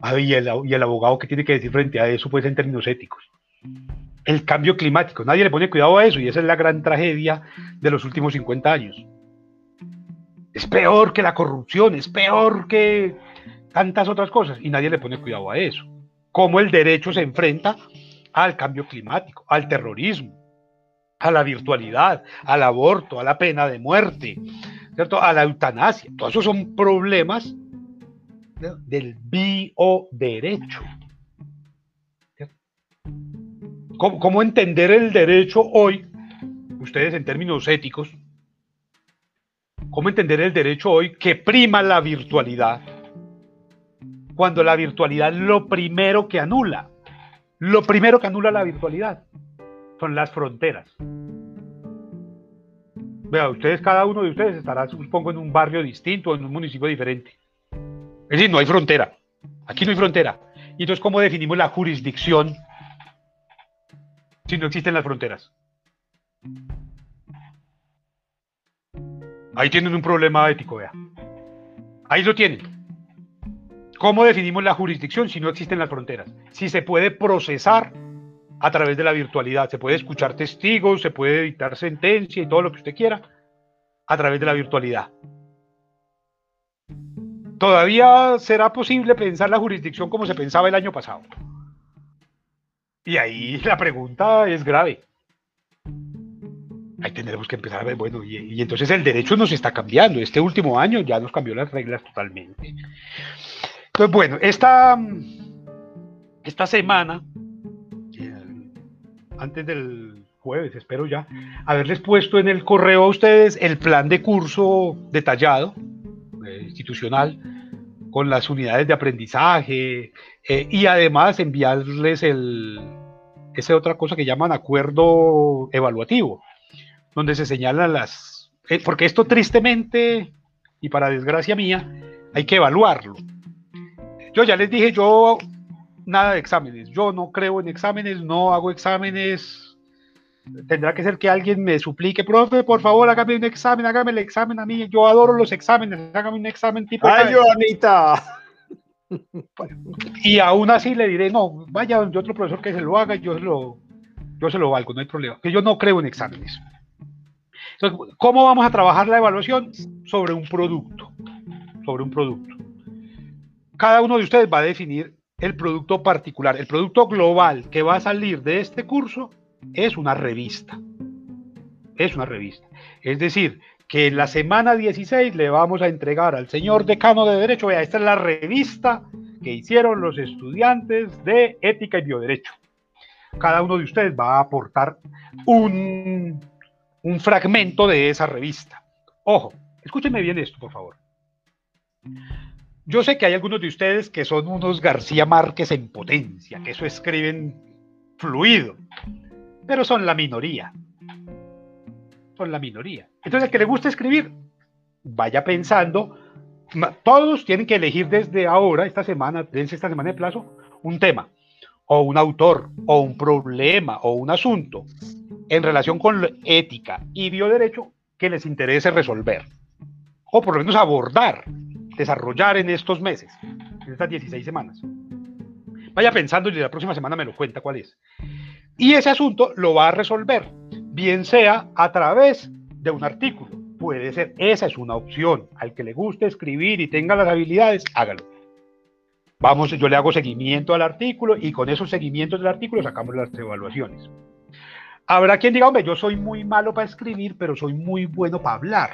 Ah, y, el, y el abogado que tiene que decir frente a eso, pues en términos éticos. El cambio climático, nadie le pone cuidado a eso y esa es la gran tragedia de los últimos 50 años. Es peor que la corrupción, es peor que tantas otras cosas y nadie le pone cuidado a eso. Cómo el derecho se enfrenta al cambio climático, al terrorismo, a la virtualidad, al aborto, a la pena de muerte, ¿cierto? a la eutanasia. Todos esos son problemas ¿no? del bioderecho. ¿Cómo, ¿Cómo entender el derecho hoy ustedes en términos éticos, cómo entender el derecho hoy que prima la virtualidad, cuando la virtualidad lo primero que anula, lo primero que anula la virtualidad son las fronteras. Vea, ustedes, cada uno de ustedes estará, supongo, en un barrio distinto, en un municipio diferente. Es decir, no hay frontera. Aquí no hay frontera. Y entonces, ¿cómo definimos la jurisdicción si no existen las fronteras? Ahí tienen un problema ético, vea. Ahí lo tienen. ¿Cómo definimos la jurisdicción si no existen las fronteras? Si se puede procesar a través de la virtualidad, se puede escuchar testigos, se puede dictar sentencia y todo lo que usted quiera a través de la virtualidad. Todavía será posible pensar la jurisdicción como se pensaba el año pasado. Y ahí la pregunta es grave. Ahí tendremos que empezar a ver, bueno, y, y entonces el derecho nos está cambiando. Este último año ya nos cambió las reglas totalmente. Entonces, bueno, esta, esta semana, antes del jueves, espero ya, haberles puesto en el correo a ustedes el plan de curso detallado, eh, institucional, con las unidades de aprendizaje eh, y además enviarles el, esa otra cosa que llaman acuerdo evaluativo, donde se señalan las... eh, porque esto tristemente, y para desgracia mía, hay que evaluarlo. Yo ya les dije, yo nada de exámenes, yo no creo en exámenes, no hago exámenes. Tendrá que ser que alguien me suplique, profe, por favor, hágame un examen, hágame el examen a mí. Yo adoro los exámenes, hágame un examen tipo. ¡Ay, Joanita! Y aún así le diré, no, vaya donde otro profesor que se lo haga, yo se lo, yo se lo valgo, no hay problema. Que yo no creo en exámenes. Entonces, ¿cómo vamos a trabajar la evaluación? Sobre un producto. Sobre un producto. Cada uno de ustedes va a definir el producto particular. El producto global que va a salir de este curso es una revista. Es una revista. Es decir, que en la semana 16 le vamos a entregar al señor decano de Derecho, vea, esta es la revista que hicieron los estudiantes de Ética y Bioderecho. Cada uno de ustedes va a aportar un, fragmento de esa revista. Ojo, escúchenme bien esto, por favor. Yo sé que hay algunos de ustedes que son unos García Márquez en potencia, que eso escriben fluido, pero son la minoría. Son la minoría. Entonces, el que le gusta escribir, vaya pensando, todos tienen que elegir desde ahora, esta semana, dense esta semana de plazo, un tema, o un autor, o un problema, o un asunto en relación con ética y bioderecho que les interese resolver, o por lo menos abordar, desarrollar en estos meses, en estas 16 semanas. Vaya pensando y la próxima semana me lo cuenta cuál es. Y ese asunto lo va a resolver, bien sea a través de un artículo. Puede ser, esa es una opción. Al que le guste escribir y tenga las habilidades, hágalo. Vamos, yo le hago seguimiento al artículo y con esos seguimientos del artículo sacamos las evaluaciones. Habrá quien diga, hombre, yo soy muy malo para escribir, pero soy muy bueno para hablar.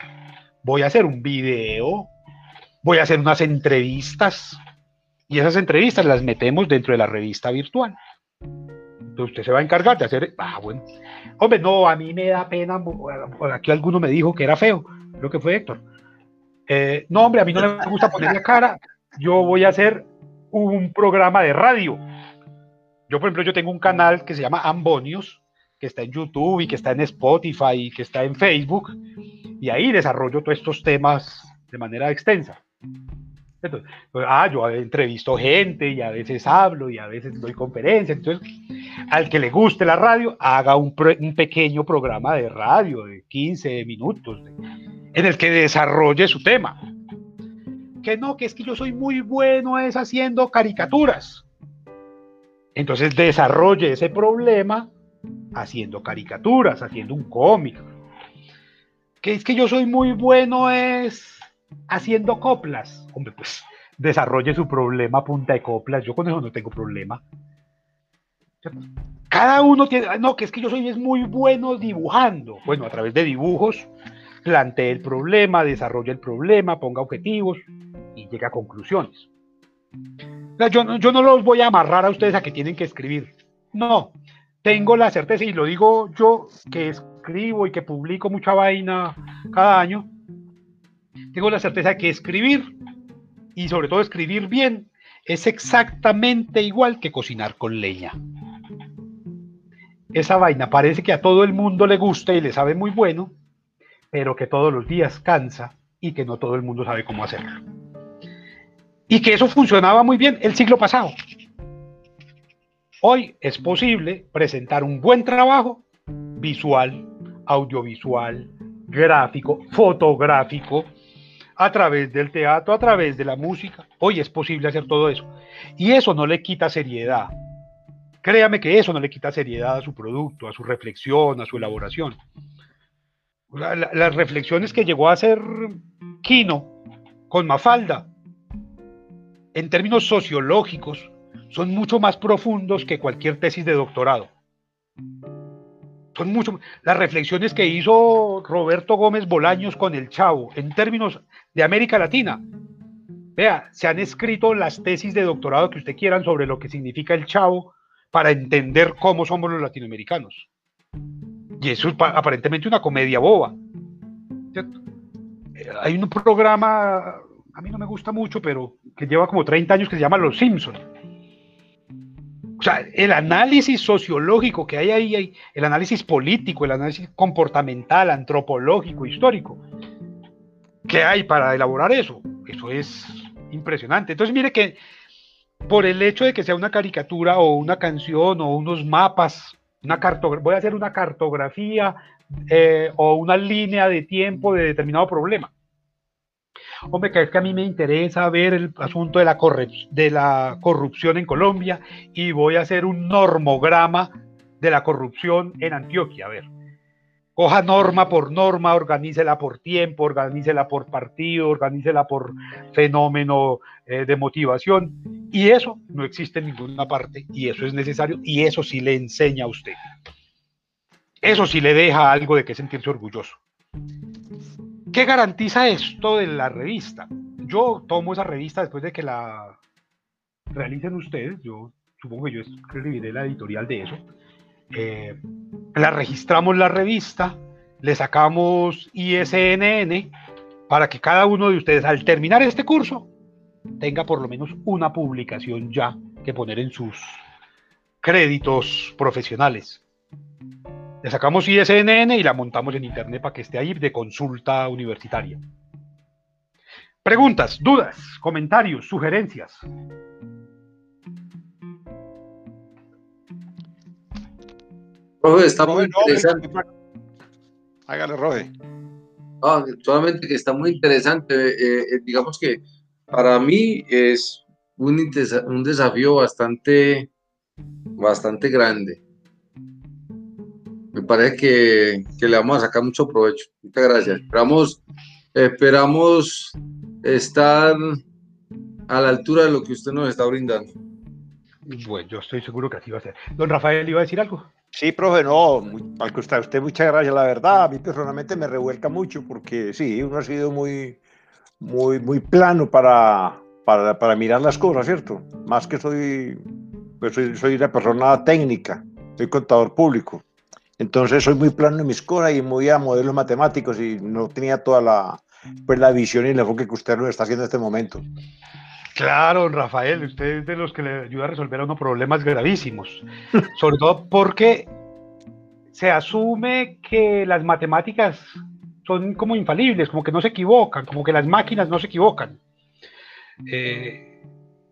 Voy a hacer un video, voy a hacer unas entrevistas y esas entrevistas las metemos dentro de la revista virtual. Entonces usted se va a encargar de hacer, ah, bueno, hombre, no, a mí me da pena, aquí alguno me dijo que era feo, creo que fue Héctor. Eh, no, hombre, a mí no me gusta poner la cara, yo voy a hacer un programa de radio. Yo, por ejemplo, yo tengo un canal que se llama Ambonios, que está en YouTube y que está en Spotify y que está en Facebook, y ahí desarrollo todos estos temas de manera extensa. Entonces, pues, ah, yo entrevisto gente y a veces hablo y a veces doy conferencias. Entonces, al que le guste la radio, haga un, pequeño programa de radio de 15 minutos en el que desarrolle su tema. Que no, que es que yo soy muy bueno es haciendo caricaturas. Entonces desarrolle ese problema haciendo caricaturas, haciendo un cómic. Que es que yo soy muy bueno es haciendo coplas. Hombre, pues desarrolle su problema a punta de coplas. Yo con eso no tengo problema. Cada uno tiene, "Ah, no, que es que yo soy muy bueno dibujando. Bueno, a través de dibujos, plantee el problema, desarrolle el problema, ponga objetivos y llegue a conclusiones. Yo, yo no los voy a amarrar a ustedes a que tienen que escribir. No, tengo la certeza, y lo digo yo que escribo y que publico mucha vaina cada año, tengo la certeza que escribir, y sobre todo escribir bien, es exactamente igual que cocinar con leña. Esa vaina parece que a todo el mundo le gusta y le sabe muy bueno, pero que todos los días cansa y que no todo el mundo sabe cómo hacerlo. Y que eso funcionaba muy bien el siglo pasado. Hoy es posible presentar un buen trabajo visual, audiovisual, gráfico, fotográfico, a través del teatro, a través de la música. Hoy es posible hacer todo eso. Y eso no le quita seriedad. Créame que eso no le quita seriedad a su producto, a su reflexión, a su elaboración. La- la- las reflexiones que llegó a hacer Kino con Mafalda, en términos sociológicos, son mucho más profundos que cualquier tesis de doctorado. Son mucho las reflexiones que hizo Roberto Gómez Bolaños con el Chavo en términos de América Latina. Vea, se han escrito las tesis de doctorado que usted quieran sobre lo que significa el Chavo para entender cómo somos los latinoamericanos. Y eso es pa- aparentemente una comedia boba. Eh, Hay un programa, a mí no me gusta mucho, pero que lleva como 30 años que se llama Los Simpson. O sea, el análisis sociológico que hay ahí, el análisis político, el análisis comportamental, antropológico, histórico, que hay para elaborar eso, eso es impresionante. Entonces, mire que por el hecho de que sea una caricatura o una canción o unos mapas, una voy a hacer una cartografía eh, o una línea de tiempo de determinado problema. Hombre, que es que a mí me interesa ver el asunto de la, de la corrupción en Colombia y voy a hacer un normograma de la corrupción en Antioquia. A ver, coja norma por norma, organícela por tiempo, organícela por partido, organícela por fenómeno eh, de motivación. Y eso no existe en ninguna parte y eso es necesario y eso sí le enseña a usted. Eso sí le deja algo de qué sentirse orgulloso. ¿Qué garantiza esto de la revista? Yo tomo esa revista después de que la realicen ustedes, yo supongo que yo escribiré la editorial de eso. Eh, la registramos la revista, le sacamos ISNN para que cada uno de ustedes al terminar este curso tenga por lo menos una publicación ya que poner en sus créditos profesionales. Le sacamos ISNN y la montamos en internet para que esté ahí de consulta universitaria. Preguntas, dudas, comentarios, sugerencias. Profe, está muy no, interesante. Hágale, Robe. Ah, solamente que está muy interesante. eh, eh, digamos que para mí es un, un desafío bastante, bastante grande. Me parece que, que le vamos a sacar mucho provecho. Muchas gracias. Esperamos, esperamos estar a la altura de lo que usted nos está brindando. Bueno, yo estoy seguro que así va a ser. Don Rafael, ¿iba a decir algo? Sí, profe, no, muy- al que usted, muchas gracias, la verdad, a mí personalmente me revuelca mucho porque sí, uno ha sido muy, muy, muy plano para, para, para mirar las cosas, ¿cierto? Más que soy, pues soy, soy una persona técnica, soy contador público, entonces soy muy plano en mis cosas y muy a modelos matemáticos y no tenía toda la, pues, la visión y el enfoque que usted nos está haciendo en este momento. Claro, don Rafael, usted es de los que le ayuda a resolver a uno problemas gravísimos. Sobre todo porque se asume que las matemáticas son como infalibles, como que no se equivocan, como que las máquinas no se equivocan. Eh,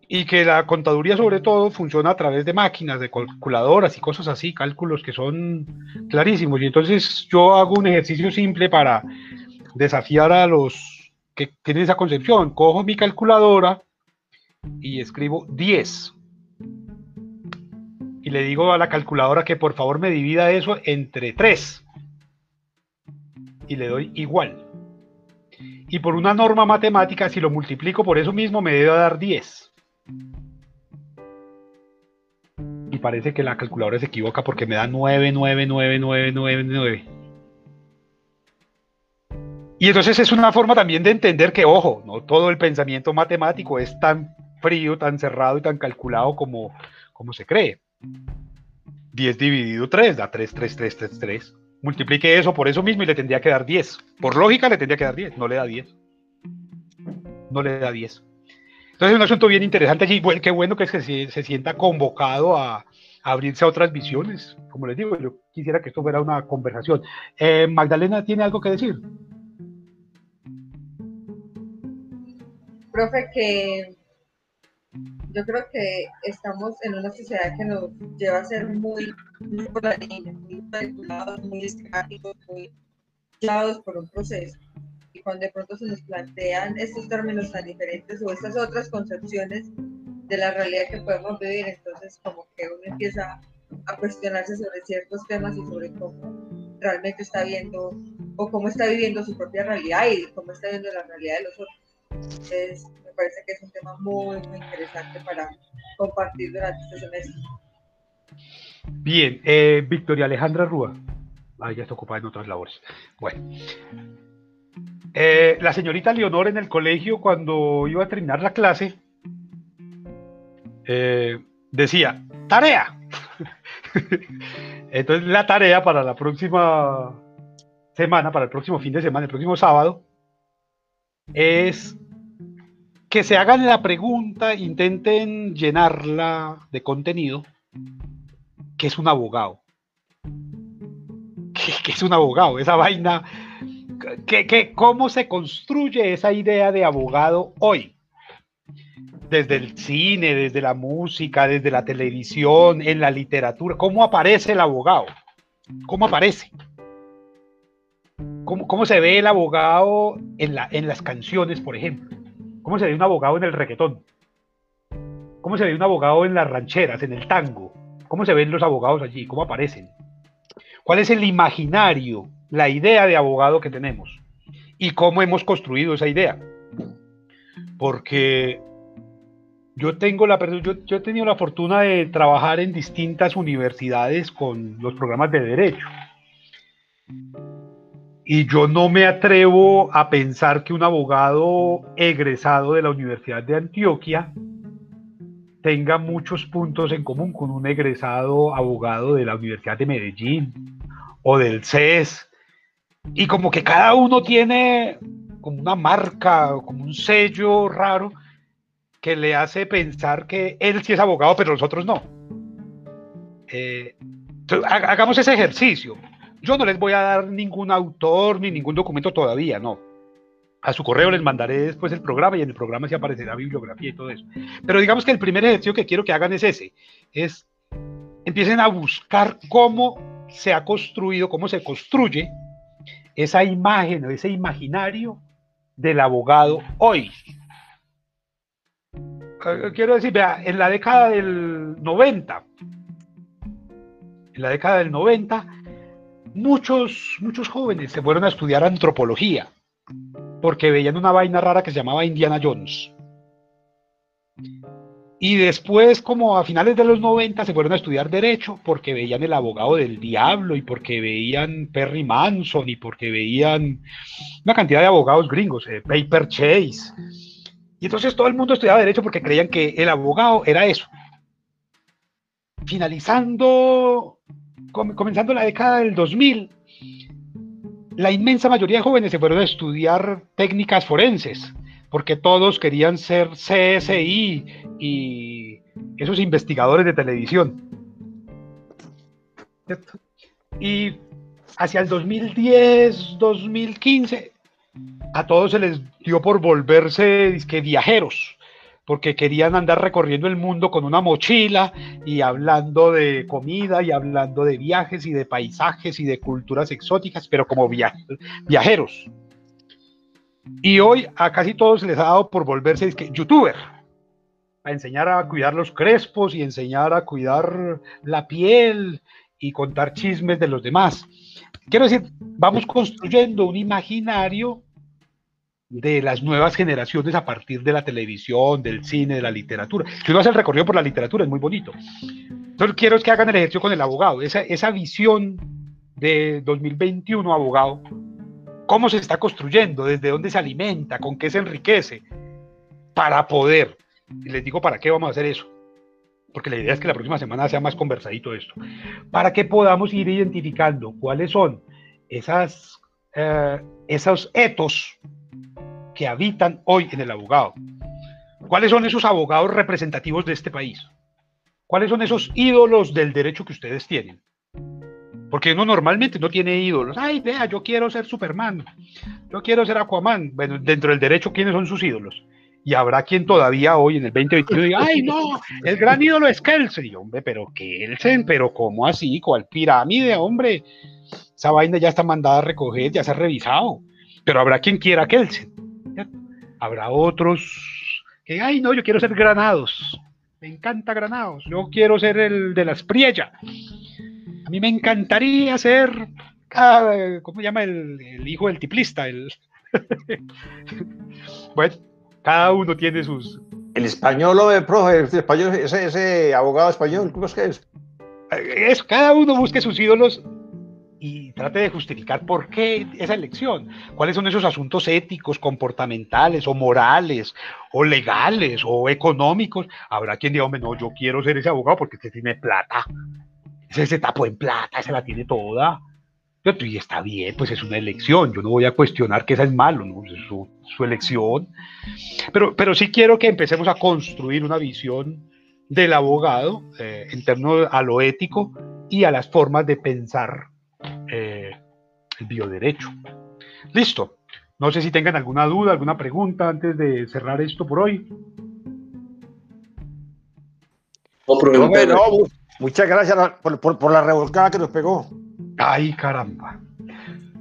y que la contaduría sobre todo funciona a través de máquinas, de calculadoras y cosas así, cálculos que son clarísimos. Y entonces yo hago un ejercicio simple para desafiar a los que tienen esa concepción. Cojo mi calculadora y escribo 10. Y le digo a la calculadora que por favor me divida eso entre 3. Y le doy igual. Y por una norma matemática, si lo multiplico por eso mismo, me debe dar 10. Y parece que la calculadora se equivoca porque me da 9, 9, 9, 9, 9, 9. Y entonces es una forma también de entender que, ojo, no todo el pensamiento matemático es tan frío, tan cerrado y tan calculado como, como se cree. 10 dividido 3 da 3, 3, 3, 3, 3. Multiplique eso por eso mismo y le tendría que dar 10. Por lógica le tendría que dar 10, no le da 10. No le da 10. Entonces es un asunto bien interesante allí. Bueno, qué bueno que se, se sienta convocado a, a, abrirse a otras visiones. Como les digo, yo quisiera que esto fuera una conversación. Eh, Magdalena tiene algo que decir. Profe, que yo creo que estamos en una sociedad que nos lleva a ser muy, muy muy manipulados, muy esquemáticos, muy llevados por un proceso. Y cuando de pronto se nos plantean estos términos tan diferentes o estas otras concepciones de la realidad que podemos vivir, entonces como que uno empieza a cuestionarse sobre ciertos temas y sobre cómo realmente está viendo o cómo está viviendo su propia realidad y cómo está viendo la realidad de los otros. Entonces, parece que es un tema muy, muy interesante para compartir durante este semestre. Bien, eh, Victoria Alejandra Rúa. Ah, ya está ocupada en otras labores. Bueno. Eh, la señorita Leonor en el colegio, cuando iba a terminar la clase, eh, decía, tarea. Entonces la tarea para la próxima semana, para el próximo fin de semana, el próximo sábado, es que se hagan la pregunta, intenten llenarla de contenido, que es un abogado. ¿Qué, qué es un abogado? Esa vaina, ¿qué, qué, ¿cómo se construye esa idea de abogado hoy? Desde el cine, desde la música, desde la televisión, en la literatura. ¿Cómo aparece el abogado? ¿Cómo aparece? ¿Cómo, cómo se ve el abogado en, la, en las canciones, por ejemplo? ¿Cómo se ve un abogado en el reggaetón? ¿Cómo se ve un abogado en las rancheras, en el tango? ¿Cómo se ven los abogados allí? ¿Cómo aparecen? ¿Cuál es el imaginario, la idea de abogado que tenemos? ¿Y cómo hemos construido esa idea? Porque yo tengo la yo, yo he tenido la fortuna de trabajar en distintas universidades con los programas de derecho. Y yo no me atrevo a pensar que un abogado egresado de la Universidad de Antioquia tenga muchos puntos en común con un egresado abogado de la Universidad de Medellín o del CES. Y como que cada uno tiene como una marca, como un sello raro que le hace pensar que él sí es abogado, pero los otros no. Eh, hagamos ese ejercicio. Yo no les voy a dar ningún autor ni ningún documento todavía, no. A su correo les mandaré después el programa y en el programa se aparecerá bibliografía y todo eso. Pero digamos que el primer ejercicio que quiero que hagan es ese, es empiecen a buscar cómo se ha construido, cómo se construye esa imagen o ese imaginario del abogado hoy. Quiero decir, vea, en la década del 90, en la década del 90, muchos, muchos jóvenes se fueron a estudiar antropología porque veían una vaina rara que se llamaba Indiana Jones. Y después, como a finales de los 90, se fueron a estudiar Derecho porque veían el abogado del diablo y porque veían Perry Manson y porque veían una cantidad de abogados gringos, eh, Paper Chase. Y entonces todo el mundo estudiaba Derecho porque creían que el abogado era eso. Finalizando, comenzando la década del 2000, la inmensa mayoría de jóvenes se fueron a estudiar técnicas forenses porque todos querían ser CSI y esos investigadores de televisión. Y hacia el 2010, 2015, a todos se les dio por volverse disque, viajeros, porque querían andar recorriendo el mundo con una mochila y hablando de comida y hablando de viajes y de paisajes y de culturas exóticas, pero como viajeros. Y hoy a casi todos les ha dado por volverse disque, youtuber, a enseñar a cuidar los crespos y enseñar a cuidar la piel y contar chismes de los demás. Quiero decir, vamos construyendo un imaginario de las nuevas generaciones a partir de la televisión, del cine, de la literatura. Si uno hace el recorrido por la literatura, es muy bonito. Entonces quiero que hagan el ejercicio con el abogado, esa, esa visión de 2021 abogado, cómo se está construyendo, desde dónde se alimenta, con qué se enriquece, para poder. Y les digo, ¿para qué vamos a hacer eso? porque la idea es que la próxima semana sea más conversadito esto, para que podamos ir identificando cuáles son esas, eh, esos etos que habitan hoy en el abogado. ¿Cuáles son esos abogados representativos de este país? ¿Cuáles son esos ídolos del derecho que ustedes tienen? Porque uno normalmente no tiene ídolos. Ay, vea, yo quiero ser Superman. Yo quiero ser Aquaman. Bueno, dentro del derecho, ¿quiénes son sus ídolos? Y habrá quien todavía hoy en el 2021 diga, ay, no, el gran ídolo es Kelsen. Y hombre, pero Kelsen, pero ¿cómo así? ¿Cuál pirámide, hombre? Esa vaina ya está mandada a recoger, ya se ha revisado. Pero habrá quien quiera Kelsen. Habrá otros que, ay, no, yo quiero ser Granados. Me encanta Granados. Yo quiero ser el de las Priella. A mí me encantaría ser, ah, ¿cómo se llama el, el hijo del tiplista? El... bueno, cada uno tiene sus... El español, el profe, el español, ese, ese abogado español, ¿cómo es que es? Es, cada uno busque sus ídolos y trate de justificar por qué esa elección, cuáles son esos asuntos éticos, comportamentales o morales o legales o económicos. Habrá quien diga, hombre, no, yo quiero ser ese abogado porque usted tiene plata. Ese se tapó en plata, se la tiene toda. Y está bien, pues es una elección. Yo no voy a cuestionar que esa es malo, ¿no? es su, su, elección. Pero, pero sí quiero que empecemos a construir una visión del abogado eh, en términos a lo ético y a las formas de pensar bioderecho. Listo. No sé si tengan alguna duda, alguna pregunta antes de cerrar esto por hoy. No, pero, pero, no, muchas gracias por, por, por la revolcada que nos pegó. Ay, caramba.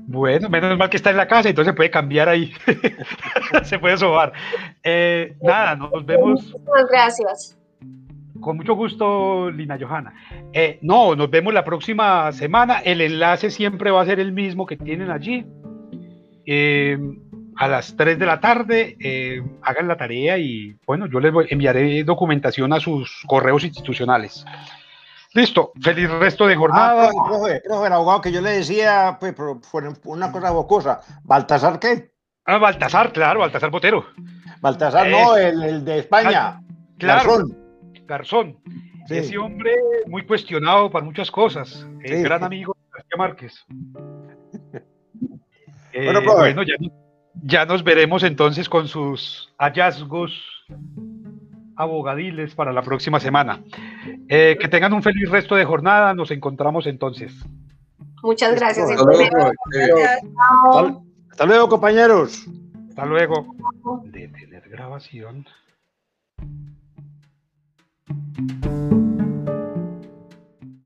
Bueno, menos mal que está en la casa, entonces se puede cambiar ahí. se puede sobar. Eh, nada, nos vemos. Muchas gracias. Con mucho gusto, Lina Johanna. Eh, no, nos vemos la próxima semana. El enlace siempre va a ser el mismo que tienen allí. Eh, a las 3 de la tarde, eh, hagan la tarea y bueno, yo les voy, enviaré documentación a sus correos institucionales. Listo, feliz resto de jornada. Ah, profe, profe, el abogado que yo le decía, pues, fue una cosa bocosa. ¿Baltasar qué? Ah, Baltasar, claro, Baltasar Botero. Baltasar, no, el, el, de España. Claro. Garzón. Garzón. Sí. Ese hombre muy cuestionado para muchas cosas. Sí. El gran amigo de García Márquez. bueno, eh, bueno ya, ya nos veremos entonces con sus hallazgos abogadiles para la próxima semana. Eh, que tengan un feliz resto de jornada. Nos encontramos entonces. Muchas gracias. Hasta luego, hasta, hasta luego compañeros. Hasta luego. Detener grabación. Thank you.